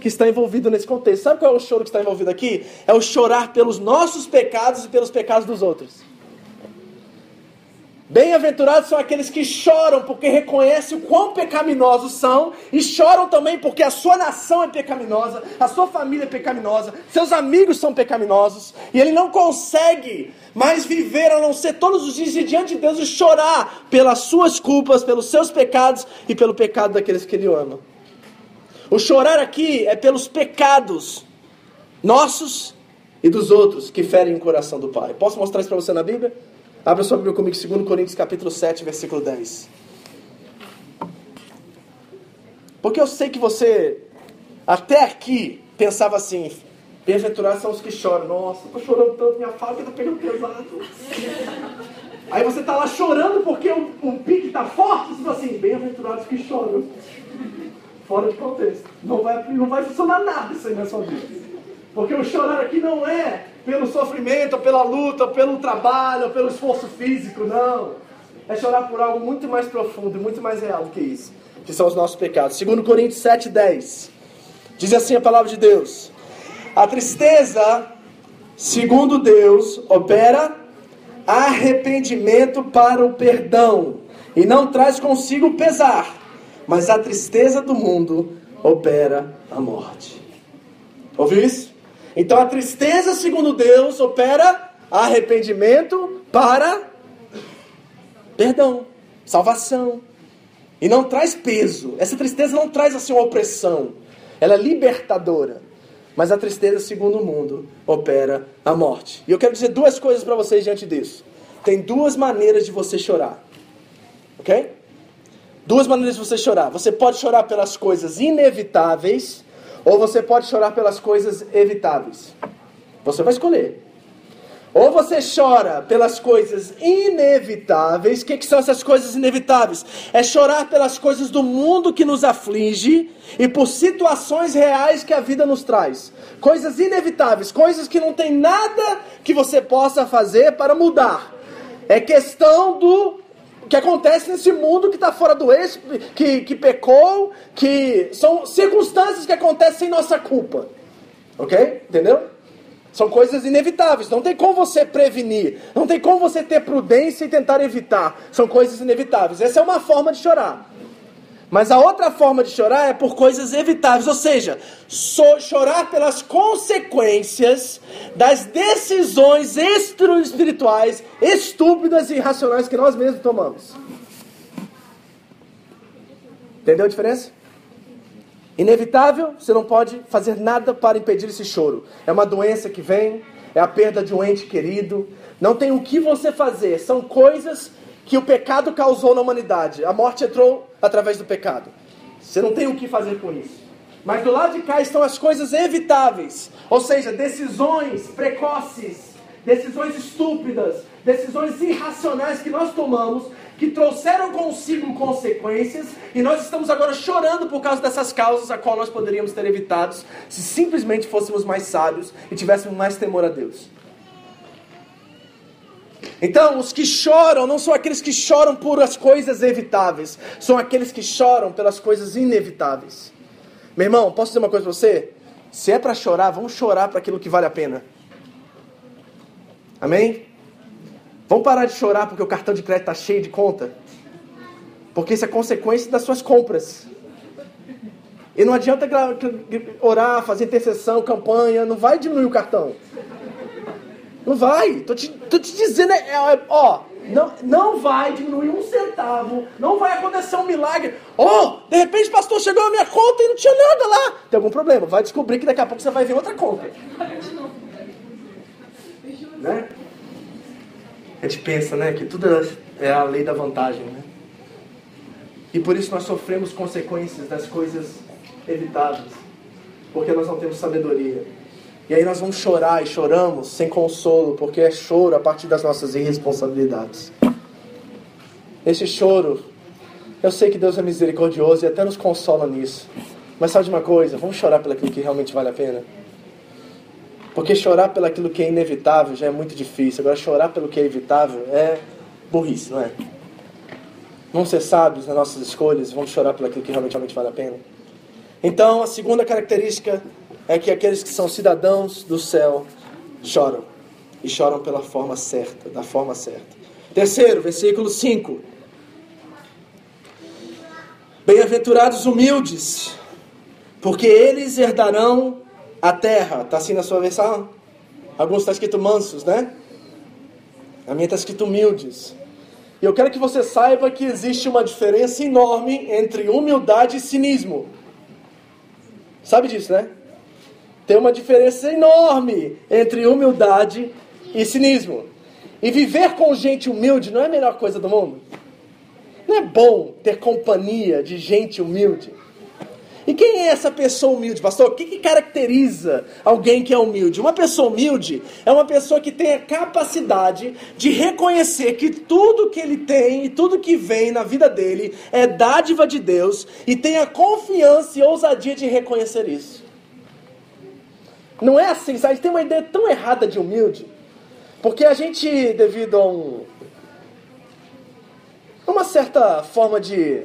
que está envolvido nesse contexto. Sabe qual é o choro que está envolvido aqui? É o chorar pelos nossos pecados e pelos pecados dos outros. Bem-aventurados são aqueles que choram porque reconhecem o quão pecaminosos são e choram também porque a sua nação é pecaminosa, a sua família é pecaminosa, seus amigos são pecaminosos e ele não consegue mais viver a não ser todos os dias diante de Deus e chorar pelas suas culpas, pelos seus pecados e pelo pecado daqueles que ele ama. O chorar aqui é pelos pecados nossos e dos outros que ferem o coração do Pai. Posso mostrar isso para você na Bíblia? Abra sua Bíblia comigo, 2 Coríntios capítulo 7, versículo 10. Porque eu sei que você, até aqui, pensava assim, bem-aventurados são os que choram. Nossa, estou chorando tanto, minha fábrica está pegando pesado. Aí você está lá chorando porque o, o pique está forte, você fala assim, bem-aventurados que choram. Fora de contexto. Não vai, não vai funcionar nada isso aí na sua vida. Porque o chorar aqui não é pelo sofrimento, pela luta, pelo trabalho, pelo esforço físico, não. É chorar por algo muito mais profundo e muito mais real do que isso, que são os nossos pecados. Segundo Coríntios 7:10. Diz assim a palavra de Deus: A tristeza, segundo Deus, opera arrependimento para o perdão, e não traz consigo pesar, mas a tristeza do mundo opera a morte. Ouviu isso? Então a tristeza, segundo Deus, opera arrependimento para perdão, salvação. E não traz peso. Essa tristeza não traz assim uma opressão. Ela é libertadora. Mas a tristeza, segundo o mundo, opera a morte. E eu quero dizer duas coisas para vocês diante disso. Tem duas maneiras de você chorar. Ok? Duas maneiras de você chorar. Você pode chorar pelas coisas inevitáveis, ou você pode chorar pelas coisas evitáveis. Você vai escolher. Ou você chora pelas coisas inevitáveis. O que, que, são essas coisas inevitáveis? É chorar pelas coisas do mundo que nos aflige e por situações reais que a vida nos traz. Coisas inevitáveis, coisas que não tem nada que você possa fazer para mudar. É questão do que acontece nesse mundo que está fora do eixo, que, que pecou, que são circunstâncias que acontecem sem nossa culpa. Ok? Entendeu? São coisas inevitáveis, não tem como você prevenir, não tem como você ter prudência e tentar evitar. São coisas inevitáveis. Essa é uma forma de chorar. Mas a outra forma de chorar é por coisas evitáveis, ou seja, so, chorar pelas consequências das decisões espirituais estúpidas e irracionais que nós mesmos tomamos. Entendeu a diferença? Inevitável, você não pode fazer nada para impedir esse choro. É uma doença que vem, é a perda de um ente querido. Não tem o que você fazer. São coisas que o pecado causou na humanidade. A morte entrou através do pecado. Você não tem o que fazer com isso. Mas do lado de cá estão as coisas evitáveis, ou seja, decisões precoces, decisões estúpidas, decisões irracionais que nós tomamos que trouxeram consigo consequências, e nós estamos agora chorando por causa dessas causas, a qual nós poderíamos ter evitado se simplesmente fôssemos mais sábios e tivéssemos mais temor a Deus. Então, os que choram não são aqueles que choram por as coisas evitáveis, são aqueles que choram pelas coisas inevitáveis. Meu irmão, posso dizer uma coisa para você? Se é para chorar, vamos chorar para aquilo que vale a pena. Amém? Vamos parar de chorar porque o cartão de crédito está cheio de conta. Porque isso é consequência das suas compras. E não adianta orar, fazer intercessão, campanha, não vai diminuir o cartão. Não vai. Tô te, tô te dizendo, é, é, ó, não, não vai diminuir um centavo, não vai acontecer um milagre. Oh, de repente, pastor, chegou a minha conta e não tinha nada lá. Tem algum problema? Vai descobrir que daqui a pouco você vai ver outra conta. Né? A gente pensa, né, que tudo é a lei da vantagem, né? E por isso nós sofremos consequências das coisas evitáveis, porque nós não temos sabedoria. E aí nós vamos chorar e choramos sem consolo, porque é choro a partir das nossas irresponsabilidades. Esse choro, eu sei que Deus é misericordioso e até nos consola nisso. Mas sabe de uma coisa? Vamos chorar pelo que realmente vale a pena. Porque chorar pelo aquilo que é inevitável já é muito difícil. Agora, chorar pelo que é evitável é burrice, não é? Vamos ser sábios nas nossas escolhas, vamos chorar pelo aquilo que realmente, realmente vale a pena. Então, a segunda característica é que aqueles que são cidadãos do céu choram. E choram pela forma certa, da forma certa. Terceiro, versículo 5. Bem-aventurados humildes, porque eles herdarão a terra. Está assim na sua versão? Alguns está escrito mansos, né? A minha está escrito humildes. E eu quero que você saiba que existe uma diferença enorme entre humildade e cinismo. Sabe disso, né? Tem uma diferença enorme entre humildade e cinismo. E viver com gente humilde não é a melhor coisa do mundo. Não é bom ter companhia de gente humilde. E quem é essa pessoa humilde, pastor? O que, que caracteriza alguém que é humilde? Uma pessoa humilde é uma pessoa que tem a capacidade de reconhecer que tudo que ele tem e tudo que vem na vida dele é dádiva de Deus e tem a confiança e ousadia de reconhecer isso. Não é assim, sabe? A gente tem uma ideia tão errada de humilde, porque a gente, devido a um, uma certa forma de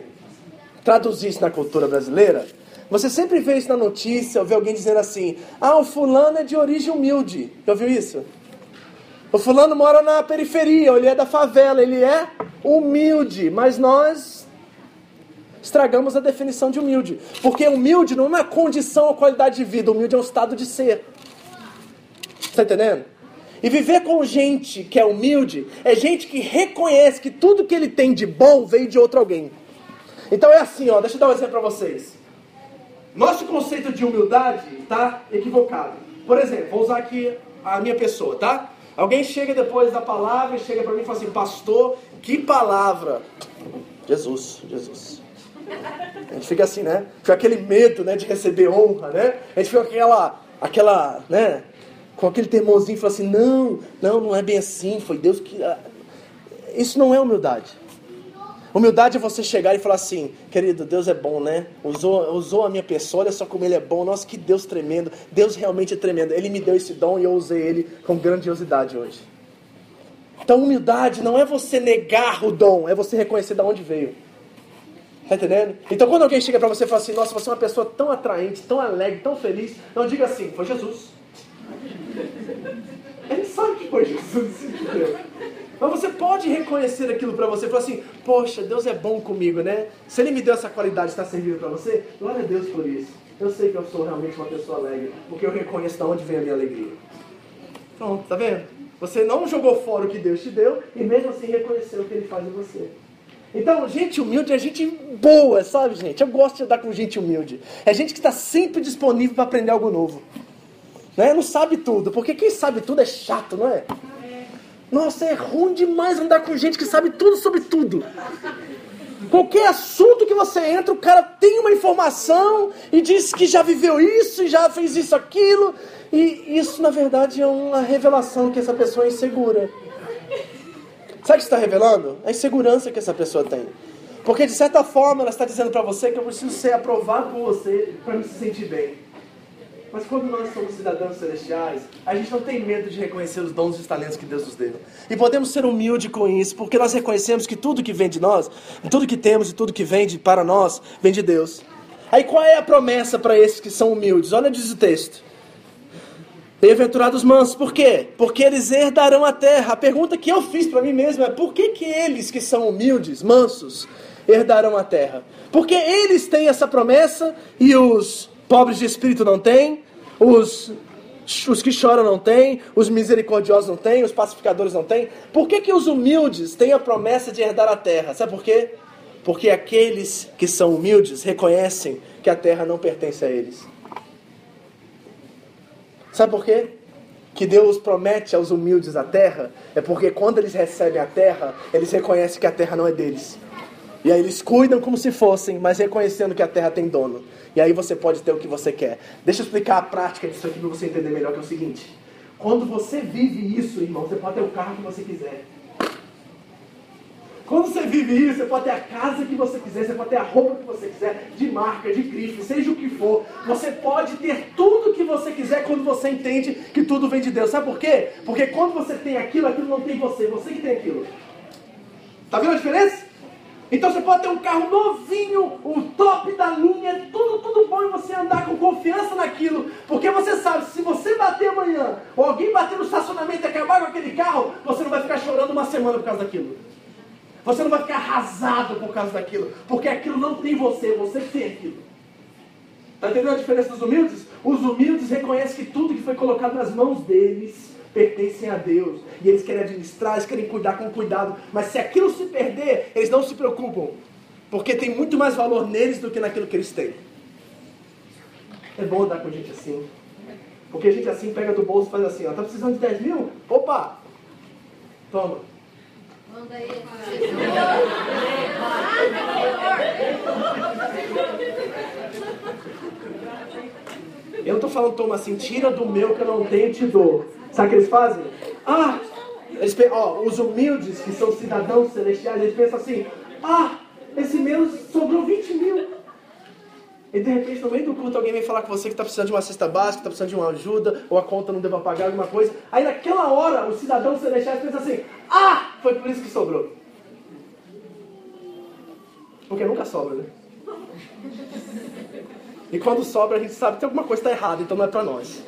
traduzir isso na cultura brasileira, você sempre vê isso na notícia, ou vê alguém dizendo assim: ah, o fulano é de origem humilde. Já ouviu isso? O fulano mora na periferia, ele é da favela, ele é humilde, mas nós estragamos a definição de humilde. Porque humilde não é uma condição ou qualidade de vida, humilde é um estado de ser. Está entendendo? E viver com gente que é humilde é gente que reconhece que tudo que ele tem de bom veio de outro alguém. Então é assim, ó, deixa eu dar um exemplo para vocês. Nosso conceito de humildade está equivocado. Por exemplo, vou usar aqui a minha pessoa, tá? Alguém chega depois da palavra e chega para mim e fala assim, pastor, que palavra? Jesus, Jesus. A gente fica assim, né? Fica aquele medo, né, de receber honra, né? A gente fica com aquela, aquela, né, com aquele temorzinho, fala assim, não, não, não é bem assim, foi Deus que... Ah, isso não é humildade. Humildade é você chegar e falar assim, querido, Deus é bom, né? Usou, usou a minha pessoa, olha só como ele é bom. Nossa, que Deus tremendo. Deus realmente é tremendo. Ele me deu esse dom e eu usei ele com grandiosidade hoje. Então, humildade não é você negar o dom, é você reconhecer de onde veio. Tá entendendo? Então, quando alguém chega para você e fala assim, nossa, você é uma pessoa tão atraente, tão alegre, tão feliz, não diga assim, foi Jesus. Ele sabe que foi Jesus? Mas você pode reconhecer aquilo para você, falar assim, poxa, Deus é bom comigo, né? Se Ele me deu essa qualidade, está servindo para você, glória a Deus por isso. Eu sei que eu sou realmente uma pessoa alegre, porque eu reconheço de onde vem a minha alegria. Pronto, tá vendo? Você não jogou fora o que Deus te deu e mesmo assim reconheceu o que Ele faz em você. Então, gente humilde é gente boa, sabe, gente? Eu gosto de andar com gente humilde. É gente que está sempre disponível para aprender algo novo. Né? Não sabe tudo, porque quem sabe tudo é chato, não é? Nossa, é ruim demais andar com gente que sabe tudo sobre tudo. Qualquer assunto que você entra, o cara tem uma informação e diz que já viveu isso e já fez isso, aquilo. E isso, na verdade, é uma revelação que essa pessoa é insegura. Sabe o que está revelando? A insegurança que essa pessoa tem. Porque, de certa forma, ela está dizendo para você que eu preciso ser aprovado por você para me sentir bem. Mas quando nós somos cidadãos celestiais, a gente não tem medo de reconhecer os dons e os talentos que Deus nos deu. E podemos ser humildes com isso, porque nós reconhecemos que tudo que vem de nós, tudo que temos e tudo que vem de, para nós, vem de Deus. Aí qual é a promessa para esses que são humildes? Olha diz o texto. Bem-aventurados mansos, por quê? Porque eles herdarão a terra. A pergunta que eu fiz para mim mesmo é: por que, que eles que são humildes, mansos, herdarão a terra? Porque eles têm essa promessa e os pobres de espírito não têm, os, os que choram não têm, os misericordiosos não têm, os pacificadores não têm. Por que, que os humildes têm a promessa de herdar a terra? Sabe por quê? Porque aqueles que são humildes reconhecem que a terra não pertence a eles. Sabe por quê? Que Deus promete aos humildes a terra, é porque quando eles recebem a terra, eles reconhecem que a terra não é deles. E aí eles cuidam como se fossem, mas reconhecendo que a terra tem dono. E aí você pode ter o que você quer. Deixa eu explicar a prática disso aqui para você entender melhor, que é o seguinte. Quando você vive isso, irmão, você pode ter o carro que você quiser. Quando você vive isso, você pode ter a casa que você quiser, você pode ter a roupa que você quiser, de marca, de grife, seja o que for. Você pode ter tudo que você quiser quando você entende que tudo vem de Deus. Sabe por quê? Porque quando você tem aquilo, aquilo não tem você, você que tem aquilo. Tá vendo a diferença? Então você pode ter um carro novinho, o top da linha, tudo, tudo bom e você andar com confiança naquilo, porque você sabe, se você bater amanhã, ou alguém bater no estacionamento e acabar com aquele carro, você não vai ficar chorando uma semana por causa daquilo. Você não vai ficar arrasado por causa daquilo, porque aquilo não tem você, você tem aquilo. Está entendendo a diferença dos humildes? Os humildes reconhecem que tudo que foi colocado nas mãos deles pertencem a Deus. E eles querem administrar, eles querem cuidar com cuidado. Mas se aquilo se perder, eles não se preocupam. Porque tem muito mais valor neles do que naquilo que eles têm. É bom andar com gente assim. Porque a gente assim pega do bolso e faz assim, ó, tá precisando de 10 mil? Opa! Toma. Manda aí. Eu tô falando, toma assim, tira do meu que eu não tenho e te dou. Sabe o que eles fazem? Ah, eles, ó, os humildes, que são cidadãos celestiais, eles pensam assim: ah, esse meu sobrou 20 mil. E de repente, no meio do culto, alguém vem falar com você que está precisando de uma cesta básica, está precisando de uma ajuda, ou a conta não deva pagar alguma coisa. Aí naquela hora, os cidadãos celestiais pensam assim: ah, foi por isso que sobrou. Porque nunca sobra, né? E quando sobra, a gente sabe que alguma coisa está errada, então não é para nós.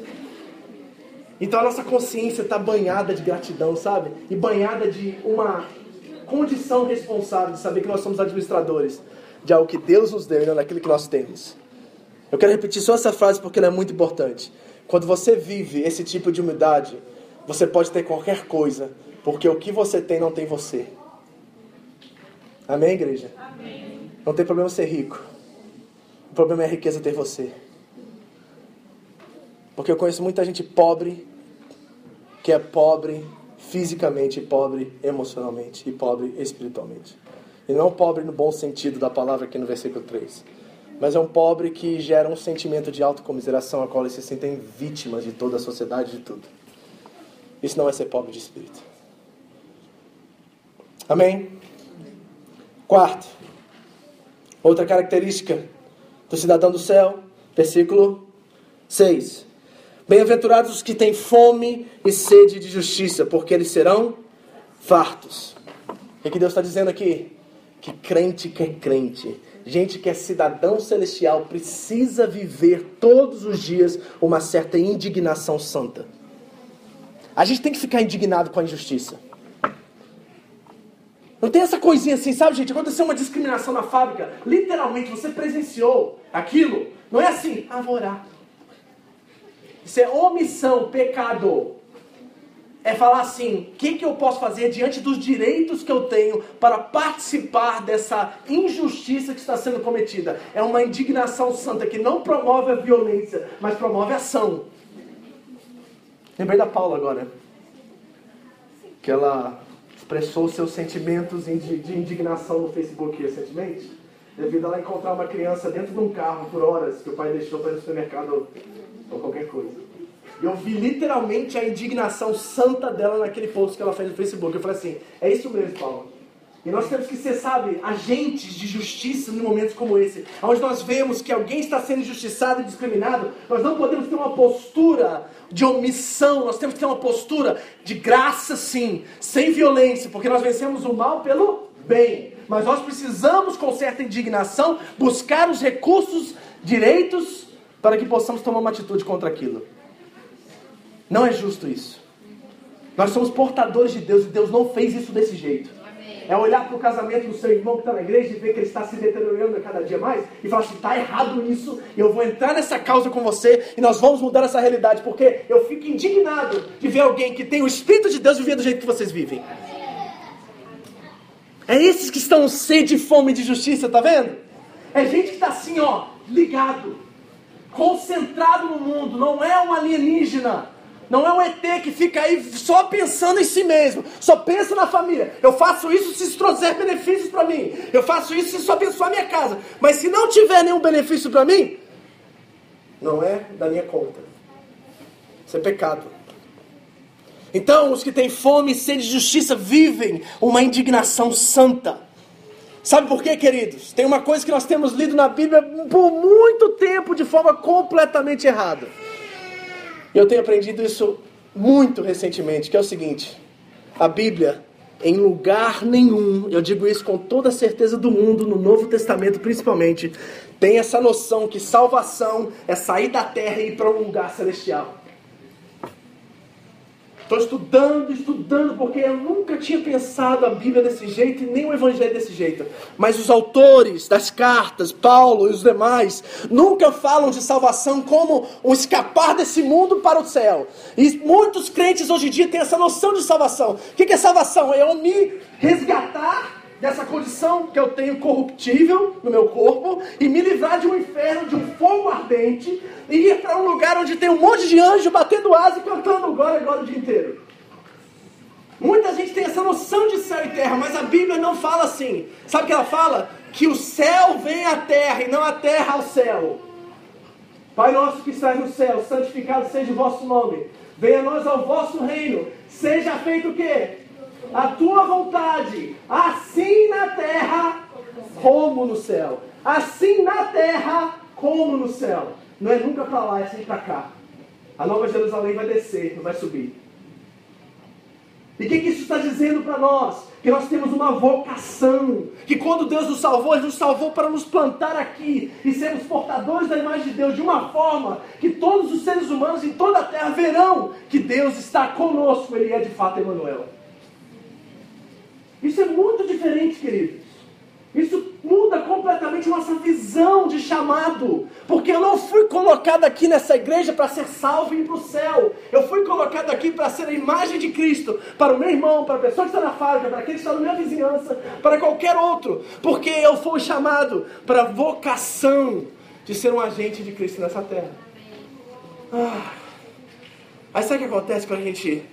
Então a nossa consciência está banhada de gratidão, sabe? E banhada de uma condição responsável de saber que nós somos administradores de algo que Deus nos deu e não daquilo que nós temos. Eu quero repetir só essa frase porque ela é muito importante. Quando você vive esse tipo de humildade, você pode ter qualquer coisa, porque o que você tem não tem você. Amém, igreja? Amém. Não tem problema ser rico. O problema é a riqueza ter você. Porque eu conheço muita gente pobre, que é pobre fisicamente, pobre emocionalmente e pobre espiritualmente. E não pobre no bom sentido da palavra aqui no versículo 3. Mas é um pobre que gera um sentimento de autocomiseração, a qual eles se sentem vítimas de toda a sociedade, de tudo. Isso não é ser pobre de espírito. Amém? Quarto, outra característica do cidadão do céu, versículo 6. Bem-aventurados os que têm fome e sede de justiça, porque eles serão fartos. O que Deus está dizendo aqui? Que crente que é crente, gente que é cidadão celestial, precisa viver todos os dias uma certa indignação santa. A gente tem que ficar indignado com a injustiça. Não tem essa coisinha assim, sabe, gente? Aconteceu uma discriminação na fábrica. Literalmente, você presenciou aquilo. Não é assim, ah, vou orar. Isso é omissão, pecado. É falar assim: o que, que eu posso fazer diante dos direitos que eu tenho para participar dessa injustiça que está sendo cometida? É uma indignação santa que não promove a violência, mas promove a ação. Lembrei da Paula agora. Que ela expressou seus sentimentos de indignação no Facebook recentemente, devido a ela encontrar uma criança dentro de um carro por horas que o pai deixou para ir no supermercado ou qualquer coisa. Eu vi literalmente a indignação santa dela naquele post que ela fez no Facebook. Eu falei assim: é isso mesmo, Paulo. E nós temos que ser, sabe, agentes de justiça em momentos como esse, onde nós vemos que alguém está sendo injustiçado e discriminado, nós não podemos ter uma postura de omissão, nós temos que ter uma postura de graça, sim, sem violência, porque nós vencemos o mal pelo bem. Mas nós precisamos, com certa indignação, buscar os recursos, direitos, para que possamos tomar uma atitude contra aquilo. Não é justo isso. Nós somos portadores de Deus e Deus não fez isso desse jeito. É olhar para o casamento do seu irmão que está na igreja e ver que ele está se deteriorando a cada dia mais e falar assim: está errado isso, eu vou entrar nessa causa com você e nós vamos mudar essa realidade, porque eu fico indignado de ver alguém que tem o Espírito de Deus viver do jeito que vocês vivem. É esses que estão sede e fome de justiça, tá vendo? É gente que está assim, ó, ligado, concentrado no mundo, não é um alienígena. Não é um ET que fica aí só pensando em si mesmo, só pensa na família. Eu faço isso se isso trouxer benefícios para mim. Eu faço isso se isso abençoar minha casa. Mas se não tiver nenhum benefício para mim, não é da minha conta. Isso é pecado. Então, os que têm fome e sede de justiça vivem uma indignação santa. Sabe por quê, queridos? Tem uma coisa que nós temos lido na Bíblia por muito tempo de forma completamente errada. Eu tenho aprendido isso muito recentemente, que é o seguinte: a Bíblia, em lugar nenhum, eu digo isso com toda a certeza do mundo, no Novo Testamento principalmente, tem essa noção que salvação é sair da terra e ir para um lugar celestial. Estou estudando, estudando, porque eu nunca tinha pensado a Bíblia desse jeito e nem o Evangelho desse jeito. Mas os autores das cartas, Paulo e os demais, nunca falam de salvação como um escapar desse mundo para o céu. E muitos crentes hoje em dia têm essa noção de salvação. O que é salvação? É eu me resgatar dessa condição que eu tenho corruptível no meu corpo e me livrar de um inferno, de um fogo ardente e ir para um lugar onde tem um monte de anjo batendo asa e cantando glória, glória o dia inteiro. Muita gente tem essa noção de céu e terra, mas a Bíblia não fala assim. Sabe o que ela fala? Que o céu vem à terra e não a terra ao céu. Pai nosso que estás no céu, santificado seja o vosso nome. Venha a nós ao vosso reino. Seja feito o quê? A tua vontade, assim na terra como no céu. Assim na terra como no céu. Não é nunca para lá, é sempre para cá. A nova Jerusalém vai descer, não vai subir. E o que, que isso está dizendo para nós? Que nós temos uma vocação. Que quando Deus nos salvou, Ele nos salvou para nos plantar aqui e sermos portadores da imagem de Deus de uma forma que todos os seres humanos em toda a terra verão que Deus está conosco. Ele é de fato Emmanuel. Isso é muito diferente, queridos. Isso muda completamente nossa visão de chamado. Porque eu não fui colocado aqui nessa igreja para ser salvo e ir para o céu. Eu fui colocado aqui para ser a imagem de Cristo. Para o meu irmão, para a pessoa que está na fábrica, para aquele que está na minha vizinhança, para qualquer outro. Porque eu fui chamado para a vocação de ser um agente de Cristo nessa terra. Ah. Aí sabe o que acontece quando a gente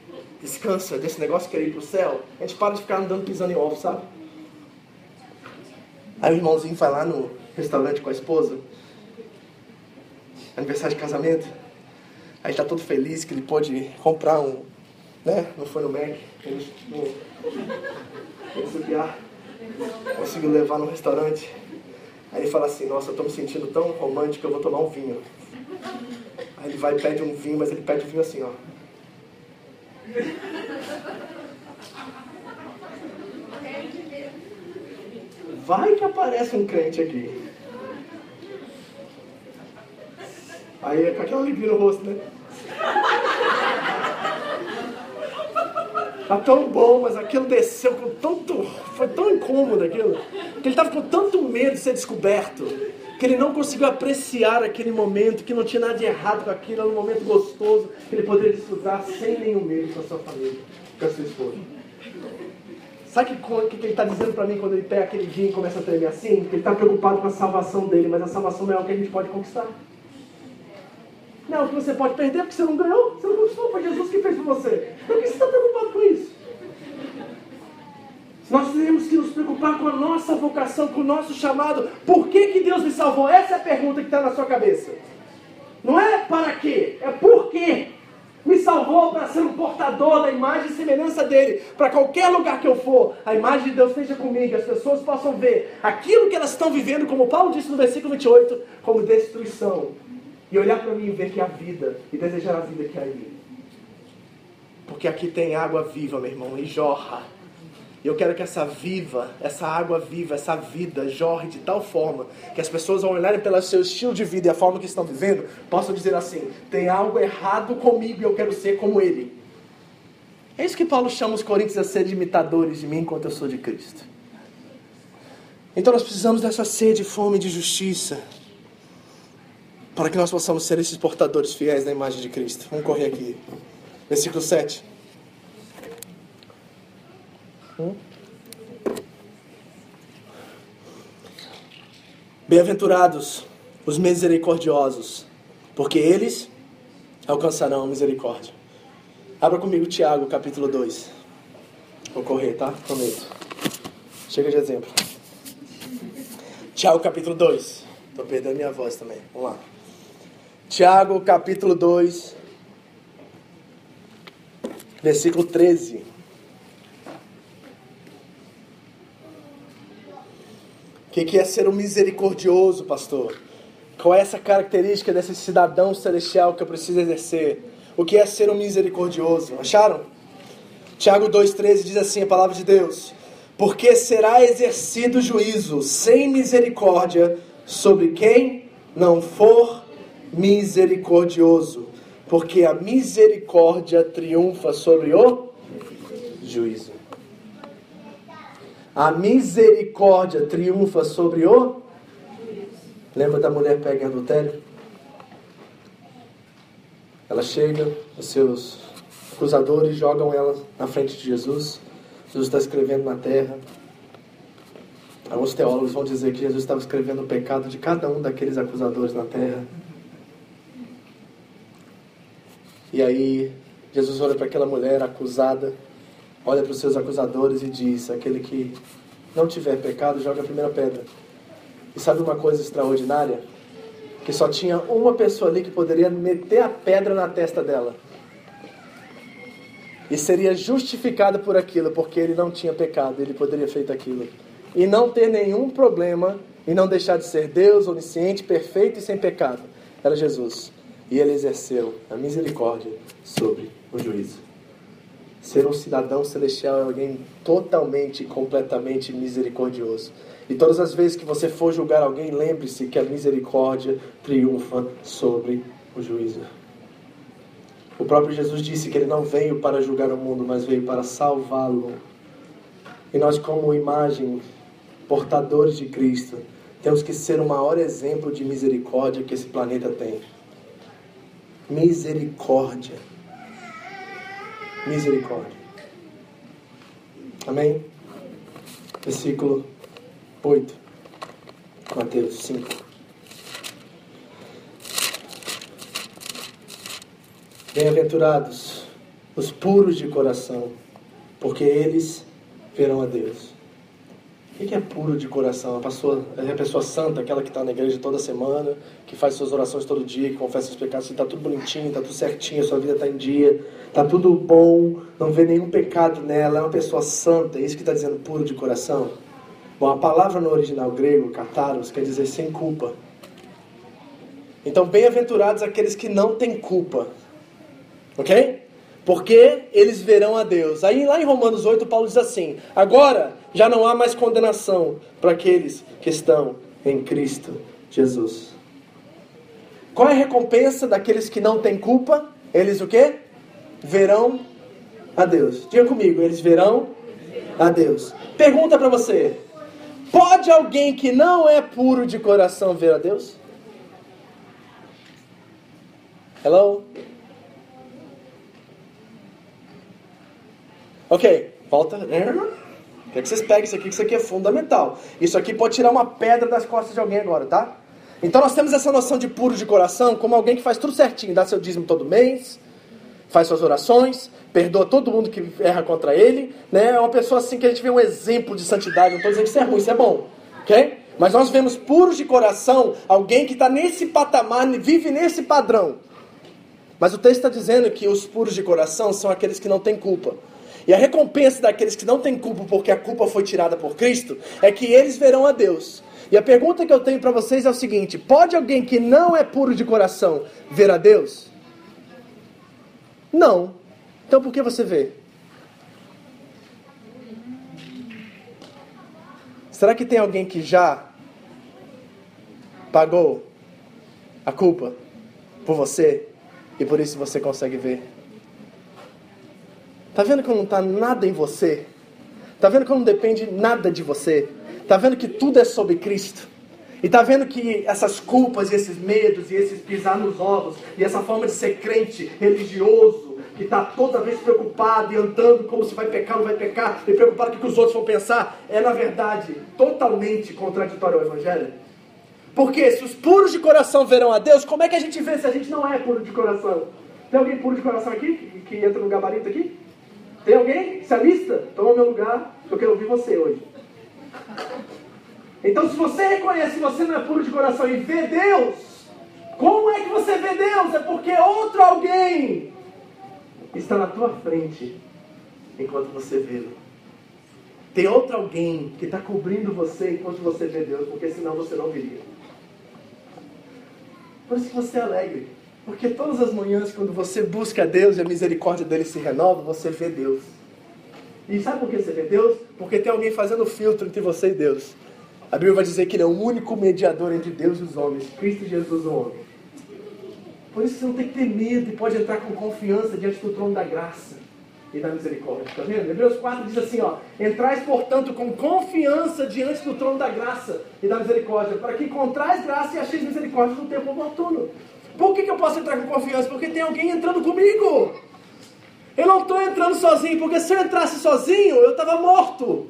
descansa desse negócio de querer ir para o céu? A gente para de ficar andando pisando em ovos, sabe? Aí o irmãozinho vai lá no restaurante com a esposa, aniversário de casamento. Aí está todo feliz que ele pode comprar um, né? Não foi no Mac, ele não conseguiu levar no restaurante. Aí ele fala assim, nossa, eu estou me sentindo tão romântico, eu vou tomar um vinho. Aí ele vai e pede um vinho, mas ele pede um vinho assim, ó. Vai que aparece um crente aqui. Aí é com aquela alegria no rosto, né? Tá tão bom, mas aquilo desceu com tanto. Foi tão incômodo aquilo. Que ele estava com tanto medo de ser descoberto. Que ele não conseguiu apreciar aquele momento, que não tinha nada de errado com aquilo, era um momento gostoso, que ele poderia desfrutar sem nenhum medo com a sua família, com a sua esposa. Sabe o que, que, ele está dizendo para mim quando ele pega aquele dia e começa a tremer assim? Que ele está preocupado com a salvação dele, mas a salvação não é o que a gente pode conquistar. Não, o que você pode perder porque você não ganhou, você não conquistou, foi Jesus que fez por você. Por que você está preocupado com isso? Nós temos que nos preocupar com a nossa vocação, com o nosso chamado. Por que, que Deus me salvou? Essa é a pergunta que está na sua cabeça. Não é para quê, é por quê me salvou para ser um portador da imagem e semelhança dele. Para qualquer lugar que eu for, a imagem de Deus esteja comigo, as pessoas possam ver aquilo que elas estão vivendo, como Paulo disse no versículo 28, como destruição. E olhar para mim e ver que há vida, e desejar a vida que há em mim. Porque aqui tem água viva, meu irmão, e jorra eu quero que essa viva, essa água viva, essa vida jorre de tal forma que as pessoas ao olharem pelo seu estilo de vida e a forma que estão vivendo, possam dizer assim: tem algo errado comigo e eu quero ser como ele. É isso que Paulo chama os coríntios a ser imitadores de mim enquanto eu sou de Cristo. Então nós precisamos dessa sede, fome de justiça, para que nós possamos ser esses portadores fiéis da imagem de Cristo. Vamos correr aqui. Versículo 7. Bem-aventurados os misericordiosos, porque eles alcançarão a misericórdia. Abra comigo Tiago, capítulo 2. Vou correr, tá? Prometo. Chega de exemplo. Tiago, capítulo 2. Estou perdendo minha voz também. Vamos lá. Tiago, capítulo 2, versículo 13. O que é ser um misericordioso, pastor? Qual é essa característica desse cidadão celestial que eu preciso exercer? O que é ser um misericordioso? Acharam? Tiago 2,13 diz assim: a palavra de Deus. Porque será exercido juízo sem misericórdia sobre quem não for misericordioso. Porque a misericórdia triunfa sobre o juízo. A misericórdia triunfa sobre o. Lembra da mulher pega em adultério? Ela chega, os seus acusadores jogam ela na frente de Jesus. Jesus está escrevendo na terra. Alguns teólogos vão dizer que Jesus estava escrevendo o pecado de cada um daqueles acusadores na terra. E aí, Jesus olha para aquela mulher acusada olha para os seus acusadores e diz: aquele que não tiver pecado, joga a primeira pedra. E sabe uma coisa extraordinária? Que só tinha uma pessoa ali que poderia meter a pedra na testa dela. E seria justificada por aquilo, porque ele não tinha pecado, ele poderia feito aquilo. E não ter nenhum problema e não deixar de ser Deus, onisciente, perfeito e sem pecado. Era Jesus. E ele exerceu a misericórdia sobre o juízo. Ser um cidadão celestial é alguém totalmente, completamente misericordioso. E todas as vezes que você for julgar alguém, lembre-se que a misericórdia triunfa sobre o juízo. O próprio Jesus disse que ele não veio para julgar o mundo, mas veio para salvá-lo. E nós, como imagem, portadores de Cristo, temos que ser o maior exemplo de misericórdia que esse planeta tem. Misericórdia. Misericórdia. Amém? Versículo 8. Mateus 5. Bem-aventurados os puros de coração, porque eles verão a Deus. O que é puro de coração? A pessoa, é a pessoa santa, aquela que está na igreja toda semana, que faz suas orações todo dia, que confessa os pecados, está tudo bonitinho, está tudo certinho, sua vida está em dia, está tudo bom, não vê nenhum pecado nela, é uma pessoa santa, é isso que está dizendo puro de coração? Bom, a palavra no original grego, kataros, quer dizer sem culpa. Então, bem-aventurados aqueles que não têm culpa. Ok? Porque eles verão a Deus. Aí lá em Romanos 8, Paulo diz assim: Agora já não há mais condenação para aqueles que estão em Cristo Jesus. Qual é a recompensa daqueles que não têm culpa? Eles o quê? Verão a Deus. Diga comigo, eles verão a Deus. Pergunta para você: Pode alguém que não é puro de coração ver a Deus? Hello? Ok, volta. Quero que vocês peguem isso aqui, que isso aqui é fundamental. Isso aqui pode tirar uma pedra das costas de alguém agora, tá? Então nós temos essa noção de puro de coração como alguém que faz tudo certinho, dá seu dízimo todo mês, faz suas orações, perdoa todo mundo que erra contra ele, né? É uma pessoa assim que a gente vê um exemplo de santidade. Não estou dizendo que isso é ruim, isso é bom, ok? Mas nós vemos puros de coração alguém que está nesse patamar, vive nesse padrão. Mas o texto está dizendo que os puros de coração são aqueles que não têm culpa. E a recompensa daqueles que não têm culpa porque a culpa foi tirada por Cristo é que eles verão a Deus. E a pergunta que eu tenho para vocês é o seguinte: pode alguém que não é puro de coração ver a Deus? Não. Então por que você vê? Será que tem alguém que já pagou a culpa por você e por isso você consegue ver? Tá vendo que não está nada em você? Tá vendo que não depende nada de você? Tá vendo que tudo é sobre Cristo? E tá vendo que essas culpas e esses medos e esses pisar nos ovos e essa forma de ser crente religioso que está toda vez preocupado e andando como se vai pecar ou não vai pecar e preocupado com o que os outros vão pensar é na verdade totalmente contraditório ao Evangelho. Porque se os puros de coração verão a Deus, como é que a gente vê se a gente não é puro de coração? Tem alguém puro de coração aqui que, entra no gabarito aqui? Tem alguém? Se alista? Toma meu lugar, eu quero ouvir você hoje. Então, se você reconhece que você não é puro de coração e vê Deus, como é que você vê Deus? É porque outro alguém está na tua frente enquanto você vê-lo. Tem outro alguém que está cobrindo você enquanto você vê Deus, porque senão você não viria. Por isso que você é alegre. Porque todas as manhãs, quando você busca Deus e a misericórdia dele se renova, você vê Deus. E sabe por que você vê Deus? Porque tem alguém fazendo filtro entre você e Deus. A Bíblia vai dizer que ele é o único mediador entre Deus e os homens, Cristo Jesus, o homem. Por isso você não tem que ter medo e pode entrar com confiança diante do trono da graça e da misericórdia. Está vendo? Hebreus 4 diz assim: ó, Entrais, portanto, com confiança diante do trono da graça e da misericórdia, para que encontrais graça e acheis misericórdia no tempo oportuno. Por que, que eu posso entrar com confiança? Porque tem alguém entrando comigo. Eu não estou entrando sozinho, porque se eu entrasse sozinho, eu estava morto.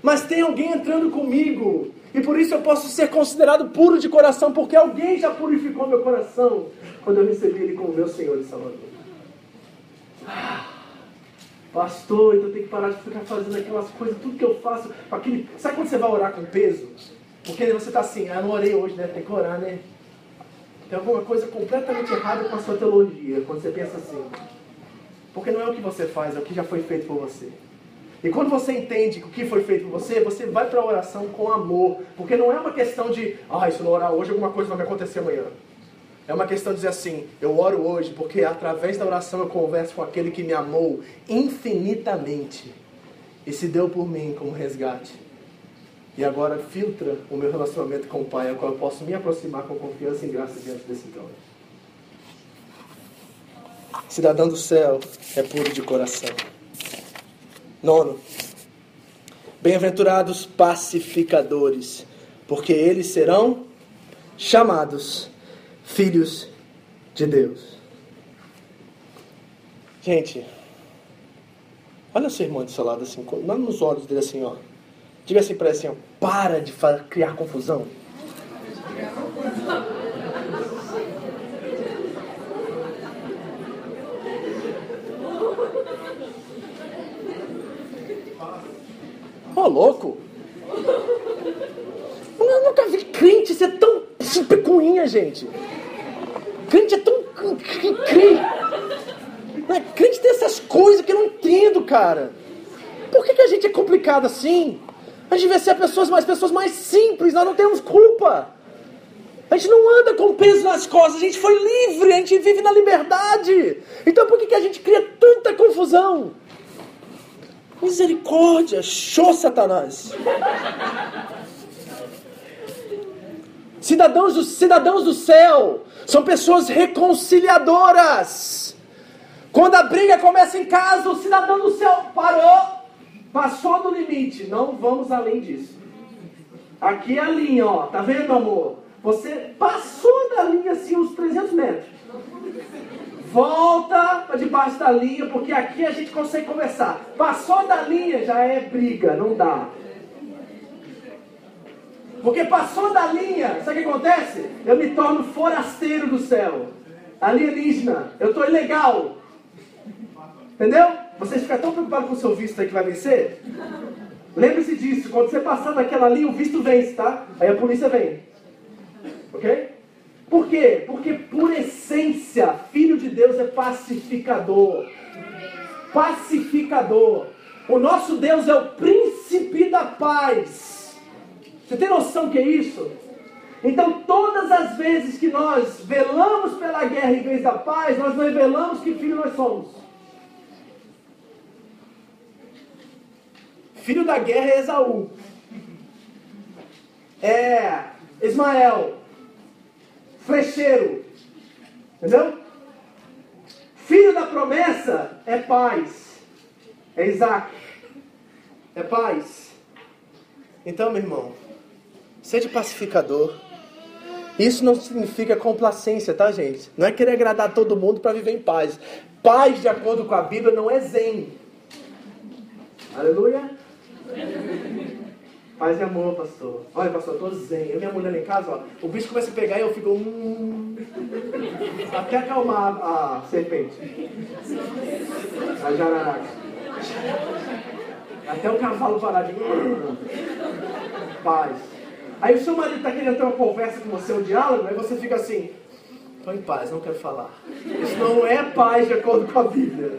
Mas tem alguém entrando comigo. E por isso eu posso ser considerado puro de coração, porque alguém já purificou meu coração quando eu recebi Ele como meu Senhor e Salvador. Ah, pastor, então tenho que parar de ficar fazendo aquelas coisas, tudo que eu faço. Aquele... Sabe quando você vai orar com peso? Porque você está assim, ah, não orei hoje, né? Tem que orar, né? Tem alguma coisa completamente errada com a sua teologia quando você pensa assim. Porque não é o que você faz, é o que já foi feito por você. E quando você entende o que foi feito por você, você vai para a oração com amor. Porque não é uma questão de, ah, se não orar hoje, alguma coisa vai acontecer amanhã. É uma questão de dizer assim: eu oro hoje porque através da oração eu converso com aquele que me amou infinitamente e se deu por mim como resgate. E agora filtra o meu relacionamento com o Pai, ao qual eu posso me aproximar com confiança e graça diante desse trono. Cidadão do céu é puro de coração. Nono. Bem-aventurados pacificadores, porque eles serão chamados filhos de Deus. Gente, olha seu irmão do seu lado assim, lá nos olhos dele assim, ó. Diga assim para ele assim, ó, para de criar confusão. Louco! Eu nunca vi crente ser tão picuinha, gente. Crente é tão. Crente. É, crente tem essas coisas que eu não entendo, cara. Por que, que a gente é complicado assim? A gente devia ser pessoas mais, pessoas mais simples, nós não temos culpa. A gente não anda com peso nas costas, a gente foi livre, a gente vive na liberdade. Então por que, que a gente cria tanta confusão? Misericórdia, show Satanás. Cidadãos do, cidadãos do céu são pessoas reconciliadoras. Quando a briga começa em casa, o cidadão do céu parou, passou do limite. Não vamos além disso. Aqui é a linha, ó. Tá vendo, amor? Você passou da linha assim uns 300 metros. Volta para debaixo da linha, porque aqui a gente consegue conversar. Passou da linha já é briga, não dá. Porque passou da linha, sabe o que acontece? Eu me torno forasteiro do céu. Alienígena. Eu estou ilegal. Entendeu? Vocês ficam tão preocupados com o seu visto aí que vai vencer? Lembre-se disso. Quando você passar daquela linha, o visto vence, tá? Aí a polícia vem. Ok? Por quê? Porque por essência, filho de Deus é pacificador. Pacificador. O nosso Deus é o príncipe da paz. Você tem noção que é isso? Então, todas as vezes que nós velamos pela guerra em vez da paz, nós revelamos que filho nós somos. Filho da guerra é Esaú. É Ismael flecheiro. Entendeu? Filho da promessa é paz. É Isaac. É paz. Então, meu irmão, seja pacificador. Isso não significa complacência, tá, gente? Não é querer agradar todo mundo para viver em paz. Paz, de acordo com a Bíblia, não é zen. Aleluia. Paz e amor, pastor. Olha, pastor, eu tô zen. Eu e minha mulher lá em casa, ó, o bicho começa a pegar e eu fico. Hum, até acalmar a, serpente. A jararaca. Até o cavalo parar de. Hum, paz. Aí o seu marido está querendo ter uma conversa com você, um diálogo, aí você fica assim. Estou em paz, não quero falar. Isso não é paz de acordo com a Bíblia.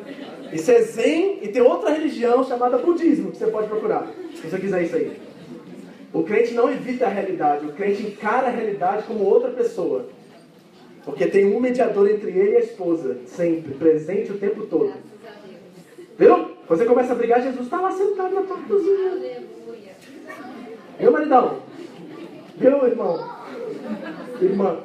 Isso é Zen e tem outra religião chamada budismo que você pode procurar. Se você quiser isso aí. O crente não evita a realidade, o crente encara a realidade como outra pessoa. Porque tem um mediador entre ele e a esposa, sempre, presente o tempo todo. Viu? Você começa a brigar, Jesus está lá sentado na tua cozinha. Viu, maridão? Viu, irmão? Irmã?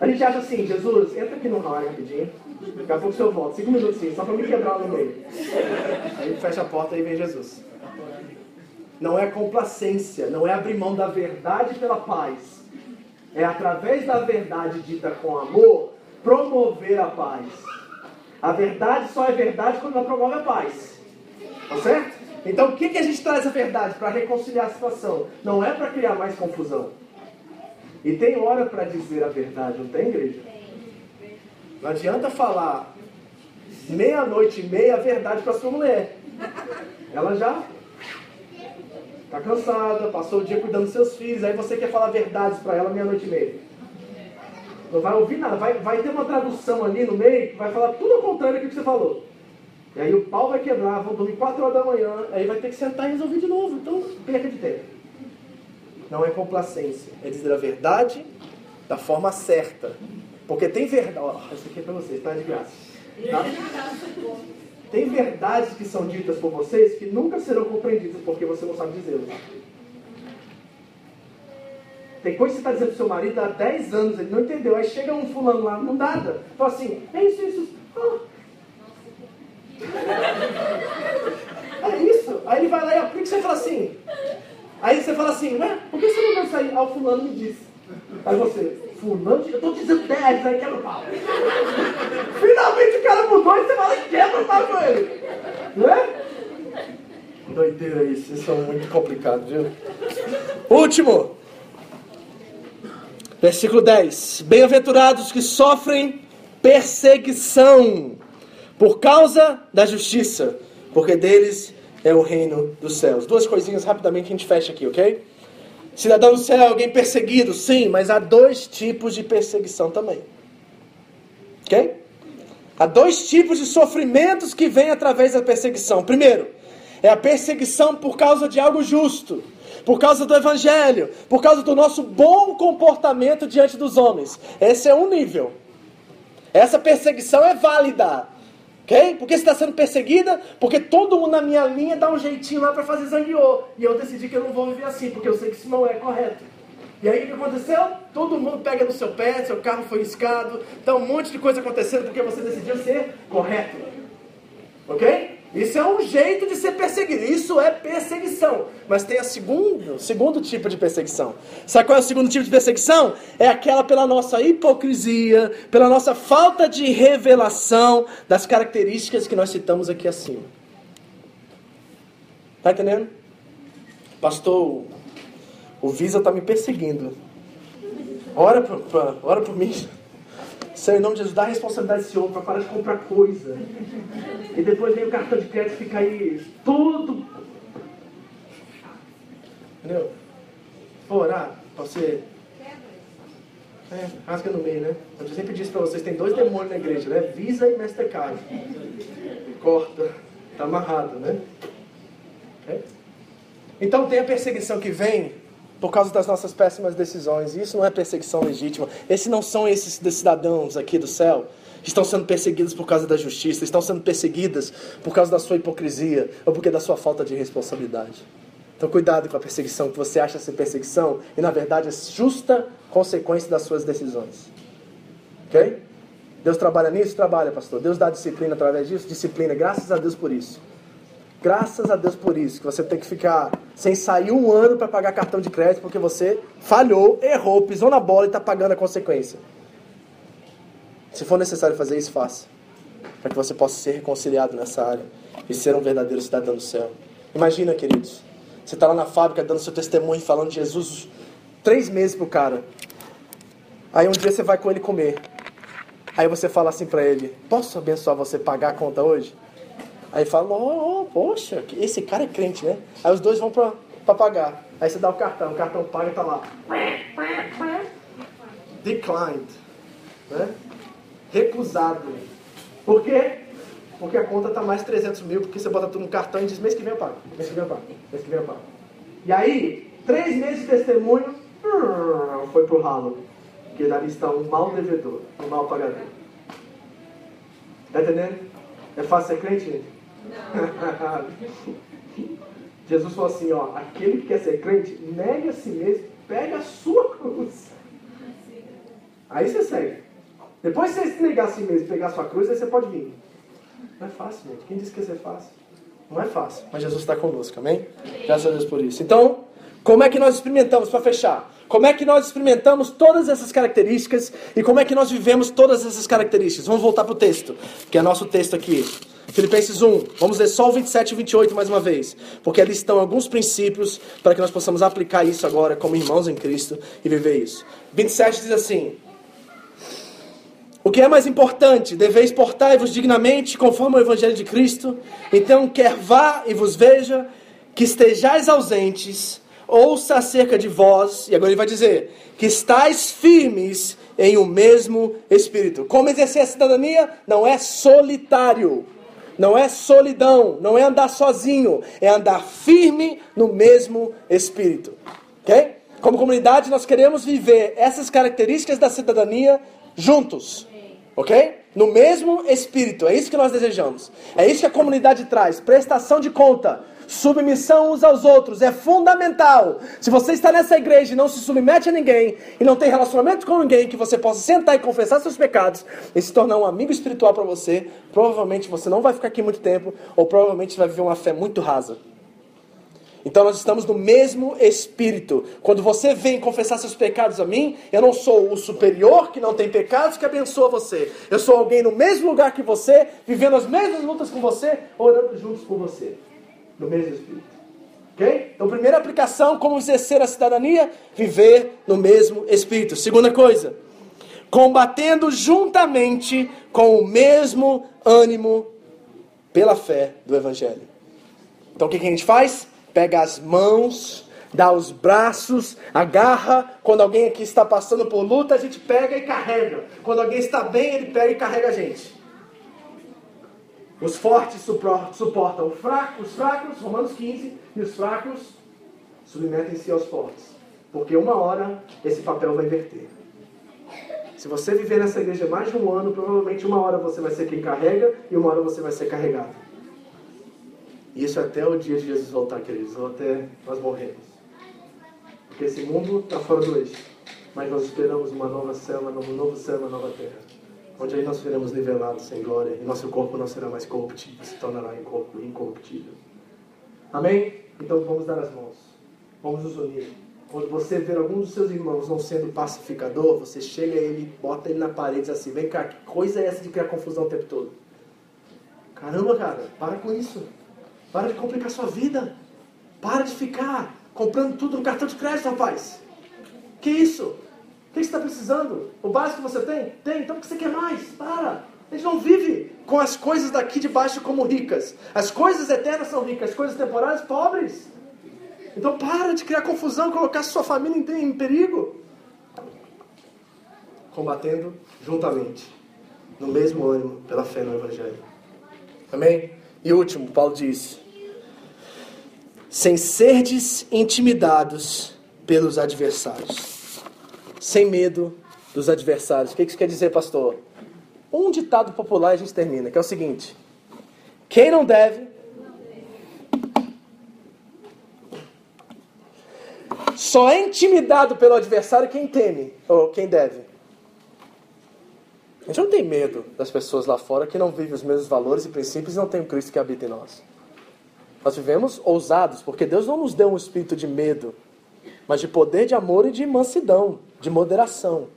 A gente acha assim, Jesus, entra aqui no raio rapidinho. Daqui a pouco o senhor volta. Cinco minutos sim, só para me quebrar no meio. Aí fecha a porta e vem Jesus não é complacência, não é abrir mão da verdade pela paz. É através da verdade dita com amor, promover a paz. A verdade só é verdade quando ela promove a paz. Tá certo? Então, o que, que a gente traz a verdade? Para reconciliar a situação. Não é para criar mais confusão. E tem hora para dizer a verdade, não tem, igreja? Não adianta falar meia-noite e meia a verdade para sua mulher. Ela já Está cansada, passou o dia cuidando dos seus filhos, aí você quer falar verdades para ela meia-noite e meia. Não vai ouvir nada, vai, vai ter uma tradução ali no meio que vai falar tudo ao contrário do que você falou. E aí o pau vai quebrar, vão dormir 4 horas da manhã, aí vai ter que sentar e resolver de novo. Então, perca de tempo. Não é complacência, é dizer a verdade da forma certa. Porque tem verdade. Ó, isso aqui é para vocês, tá de graça. Tá? Tem verdades que são ditas por vocês que nunca serão compreendidas porque você não sabe dizê-las. Tem coisa que você está dizendo pro seu marido há 10 anos, ele não entendeu. Aí chega um fulano lá, não nada. Fala assim, é isso, isso. Ah. É isso. Aí ele vai lá e aplica e você fala assim. Aí você fala assim, ué, por que você não vai sair? Ah, o fulano me disse. Aí você, fulano, eu estou dizendo 10, aí quebra o pau. Finalmente o cara mudou e você fala, quebra o pau com ele. Não é? Doideira isso, isso é muito complicado, viu? Último. Versículo 10: Bem-aventurados que sofrem perseguição por causa da justiça, porque deles é o reino dos céus. Duas coisinhas rapidamente a gente fecha aqui, ok? Cidadão do céu, alguém perseguido, sim, mas há dois tipos de perseguição também. Ok? Há dois tipos de sofrimentos que vêm através da perseguição. Primeiro, é a perseguição por causa de algo justo por causa do Evangelho, por causa do nosso bom comportamento diante dos homens. Esse é um nível. Essa perseguição é válida. Ok? Por que você está sendo perseguida? Porque todo mundo na minha linha dá um jeitinho lá para fazer zangueô. E eu decidi que eu não vou viver assim, porque eu sei que isso não é correto. E aí o que aconteceu? Todo mundo pega no seu pé, seu carro foi escado, tá um monte de coisa acontecendo porque você decidiu ser correto. Ok? Isso é um jeito de ser perseguido. Isso é perseguição. Mas tem a segundo, segundo tipo de perseguição. Sabe qual é o segundo tipo de perseguição? É aquela pela nossa hipocrisia, pela nossa falta de revelação das características que nós citamos aqui acima. Tá entendendo? Pastor, o Visa tá me perseguindo. Ora por, ora por mim. Senhor, em nome de Jesus, dá a responsabilidade desse homem para parar de comprar coisa. E depois vem o cartão de crédito e fica aí tudo. Entendeu? Vou orar para você. É, rasga no meio, né? Eu sempre disse para vocês, tem dois demônios na igreja, né? Visa e Mastercard. Corta. Tá amarrado, né? É? Então tem a perseguição que vem por causa das nossas péssimas decisões. Isso não é perseguição legítima. Esses não são esses cidadãos aqui do céu estão sendo perseguidos por causa da justiça, estão sendo perseguidas por causa da sua hipocrisia ou porque da sua falta de responsabilidade. Então cuidado com a perseguição que você acha ser perseguição e na verdade é justa consequência das suas decisões. Ok? Deus trabalha nisso? Trabalha, pastor. Deus dá disciplina através disso? Disciplina. Graças a Deus por isso. Graças a Deus por isso, que você tem que ficar sem sair um ano para pagar cartão de crédito porque você falhou, errou, pisou na bola e está pagando a consequência. Se for necessário fazer isso, faça. Para que você possa ser reconciliado nessa área e ser um verdadeiro cidadão do céu. Imagina, queridos, você está lá na fábrica dando seu testemunho, falando de Jesus três meses pro cara. Aí um dia você vai com ele comer. Aí você fala assim para ele: Posso abençoar você pagar a conta hoje? Aí fala, oh, oh, poxa, esse cara é crente, né? Aí os dois vão pra, pra pagar. Aí você dá o cartão, o cartão paga e tá lá. Declined. Né? Recusado. Por quê? Porque a conta tá mais 300 mil, porque você bota tudo no cartão e diz, mês que vem eu pago, mês que vem eu pago, mês que vem eu pago. E aí, três meses de testemunho, foi pro ralo. Porque dali está um mau devedor, um mau pagador. Tá entendendo? É fácil ser crente, gente? Jesus falou assim, ó, aquele que quer ser crente, negue a si mesmo, pega a sua cruz. Aí você segue. Depois você se negar a si mesmo, pegar a sua cruz, aí você pode vir. Não é fácil, gente. Quem disse que ia ser fácil? Não é fácil, mas Jesus está conosco, amém? Graças a Deus por isso. Então, como é que nós experimentamos, para fechar? Como é que nós experimentamos todas essas características e como é que nós vivemos todas essas características? Vamos voltar para o texto, que é nosso texto aqui. Filipenses 1, vamos ler só o 27 e 28 mais uma vez, porque ali estão alguns princípios para que nós possamos aplicar isso agora como irmãos em Cristo e viver isso. 27 diz assim: O que é mais importante? Deveis portar-vos dignamente conforme o Evangelho de Cristo. Então, quer vá e vos veja, que estejais ausentes, ouça acerca de vós, e agora ele vai dizer, que estáis firmes em o um mesmo Espírito. Como exercer a cidadania? Não é solitário. Não é solidão, não é andar sozinho, é andar firme no mesmo espírito. Ok? Como comunidade, nós queremos viver essas características da cidadania juntos. Ok? No mesmo espírito. É isso que nós desejamos. É isso que a comunidade traz. Prestação de conta. Submissão uns aos outros é fundamental. Se você está nessa igreja e não se submete a ninguém e não tem relacionamento com ninguém que você possa sentar e confessar seus pecados e se tornar um amigo espiritual para você, provavelmente você não vai ficar aqui muito tempo ou provavelmente vai viver uma fé muito rasa. Então nós estamos no mesmo espírito. Quando você vem confessar seus pecados a mim, eu não sou o superior que não tem pecados que abençoa você. Eu sou alguém no mesmo lugar que você, vivendo as mesmas lutas com você, orando juntos com você. No mesmo espírito. Ok? Então, primeira aplicação, como exercer a cidadania? Viver no mesmo espírito. Segunda coisa, combatendo juntamente com o mesmo ânimo pela fé do Evangelho. Então, o que, que a gente faz? pega as mãos, dá os braços, agarra. Quando alguém aqui está passando por luta, a gente pega e carrega. Quando alguém está bem, ele pega e carrega a gente. Os fortes suportam os fracos, os fracos, Romanos 15, e os fracos submetem-se aos fortes. Porque uma hora esse papel vai inverter. Se você viver nessa igreja mais de um ano, provavelmente uma hora você vai ser quem carrega e uma hora você vai ser carregado. Isso até o dia de Jesus voltar, queridos, ou até nós morremos. Porque esse mundo está fora do eixo. Mas nós esperamos uma nova céu, um novo céu, uma nova terra. Onde aí nós seremos nivelados sem glória e nosso corpo não será mais corruptível, se tornará incorruptível. Amém? Então vamos dar as mãos. Vamos nos unir. Quando você ver algum dos seus irmãos não sendo pacificador, você chega a ele, bota ele na parede e diz assim: vem cá, que coisa é essa de criar confusão o tempo todo? Caramba, cara, para com isso. Para de complicar sua vida. Para de ficar comprando tudo no cartão de crédito, rapaz. Que isso? O que você está precisando? O básico que você tem? Tem, então o que você quer mais? Para. A gente não vive com as coisas daqui de baixo como ricas. As coisas eternas são ricas, as coisas temporárias pobres. Então para de criar confusão, colocar sua família em perigo. Combatendo juntamente, no mesmo ânimo, pela fé no Evangelho. Amém? E último, Paulo diz: sem serdes intimidados pelos adversários, sem medo dos adversários. O que isso quer dizer, pastor? Um ditado popular a gente termina, que é o seguinte: quem não deve, só é intimidado pelo adversário quem teme ou quem deve. A gente não tem medo das pessoas lá fora que não vivem os mesmos valores e princípios e não tem o Cristo que habita em nós. Nós vivemos ousados, porque Deus não nos deu um espírito de medo, mas de poder, de amor e de mansidão, de moderação.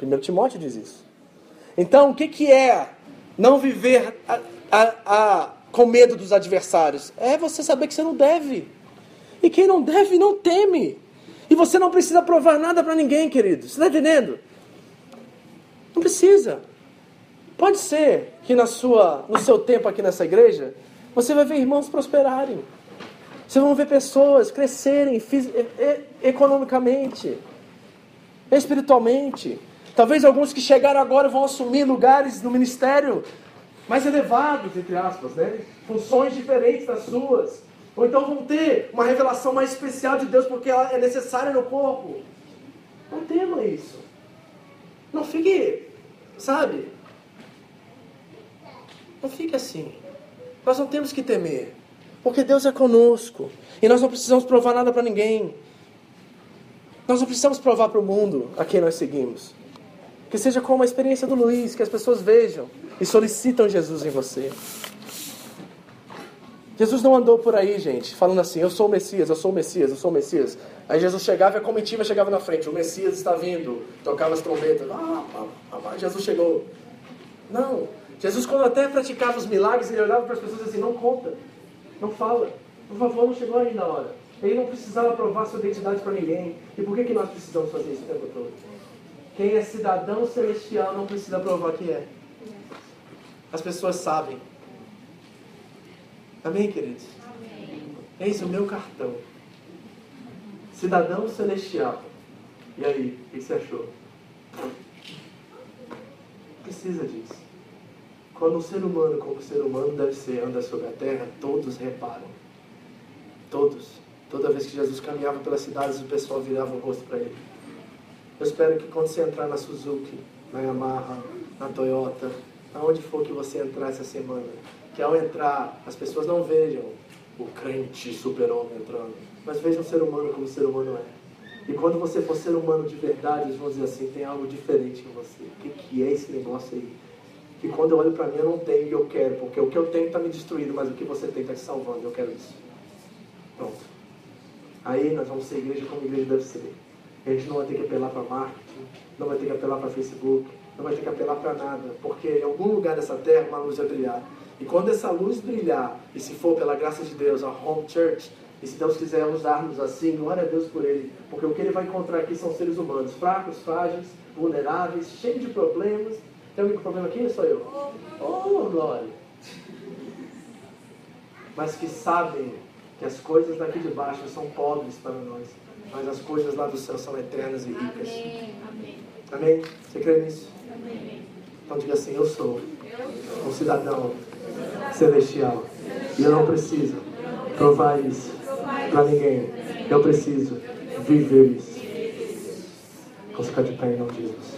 1 Timóteo diz isso. Então, o que, que é não viver a, a, a, com medo dos adversários? É você saber que você não deve. E quem não deve, não teme. E você não precisa provar nada para ninguém, querido. Você está entendendo? Não precisa. Pode ser que na sua, no seu tempo aqui nessa igreja, você vai ver irmãos prosperarem. Você vai ver pessoas crescerem economicamente, espiritualmente. Talvez alguns que chegaram agora vão assumir lugares no ministério mais elevados, entre aspas, né? Funções diferentes das suas. Ou então vão ter uma revelação mais especial de Deus porque ela é necessária no corpo. Não tema isso. Não fique, sabe? Não fique assim. Nós não temos que temer, porque Deus é conosco e nós não precisamos provar nada para ninguém. Nós não precisamos provar para o mundo a quem nós seguimos. Que seja como a experiência do Luiz, que as pessoas vejam e solicitam Jesus em você. Jesus não andou por aí, gente, falando assim: Eu sou o Messias, eu sou o Messias, eu sou o Messias. Aí Jesus chegava e a comitiva chegava na frente: O Messias está vindo, tocava as trombetas. Ah, ah, ah, Jesus chegou. Não. Jesus, quando até praticava os milagres, ele olhava para as pessoas assim: não conta, não fala, por favor, não chegou ainda a hora. Ele não precisava provar sua identidade para ninguém. E por que, que nós precisamos fazer isso o tempo todo? Quem é cidadão celestial não precisa provar que é. As pessoas sabem. Amém, queridos? Amém. Eis o meu cartão. Cidadão celestial. E aí, o que você achou? Precisa disso. Quando um ser humano, como ser humano deve ser, anda sobre a terra, todos reparam. Todos. Toda vez que Jesus caminhava pelas cidades, o pessoal virava o rosto para ele. Eu espero que quando você entrar na Suzuki, na Yamaha, na Toyota, aonde for que você entrar essa semana, que ao entrar as pessoas não vejam o crente super-homem entrando, mas vejam o ser humano como o ser humano é. E quando você for ser humano de verdade, eles vão dizer assim, tem algo diferente em você. O que, que é esse negócio aí? Que quando eu olho para mim eu não tenho e eu quero, porque o que eu tenho está me destruindo, mas o que você tem está te salvando, eu quero isso. Pronto. Aí nós vamos ser igreja como igreja deve ser. A gente não vai ter que apelar para marketing, não vai ter que apelar para Facebook, não vai ter que apelar para nada, porque em algum lugar dessa terra uma luz vai brilhar. E quando essa luz brilhar, e se for pela graça de Deus, a home church, e se Deus quiser usar-nos assim, glória a Deus por Ele, porque o que Ele vai encontrar aqui são seres humanos, fracos, frágeis, vulneráveis, cheios de problemas. Tem alguém com problema aqui? Sou eu. Oh, glória! Mas que sabem que as coisas daqui de baixo são pobres para nós, mas as coisas lá do céu são eternas e ricas. Amém? Amém? Você crê nisso? Amém. Então diga assim: Eu sou um cidadão celestial. E eu não preciso provar isso para ninguém. Eu preciso viver isso. Vamos ficar de pé em nome de Jesus.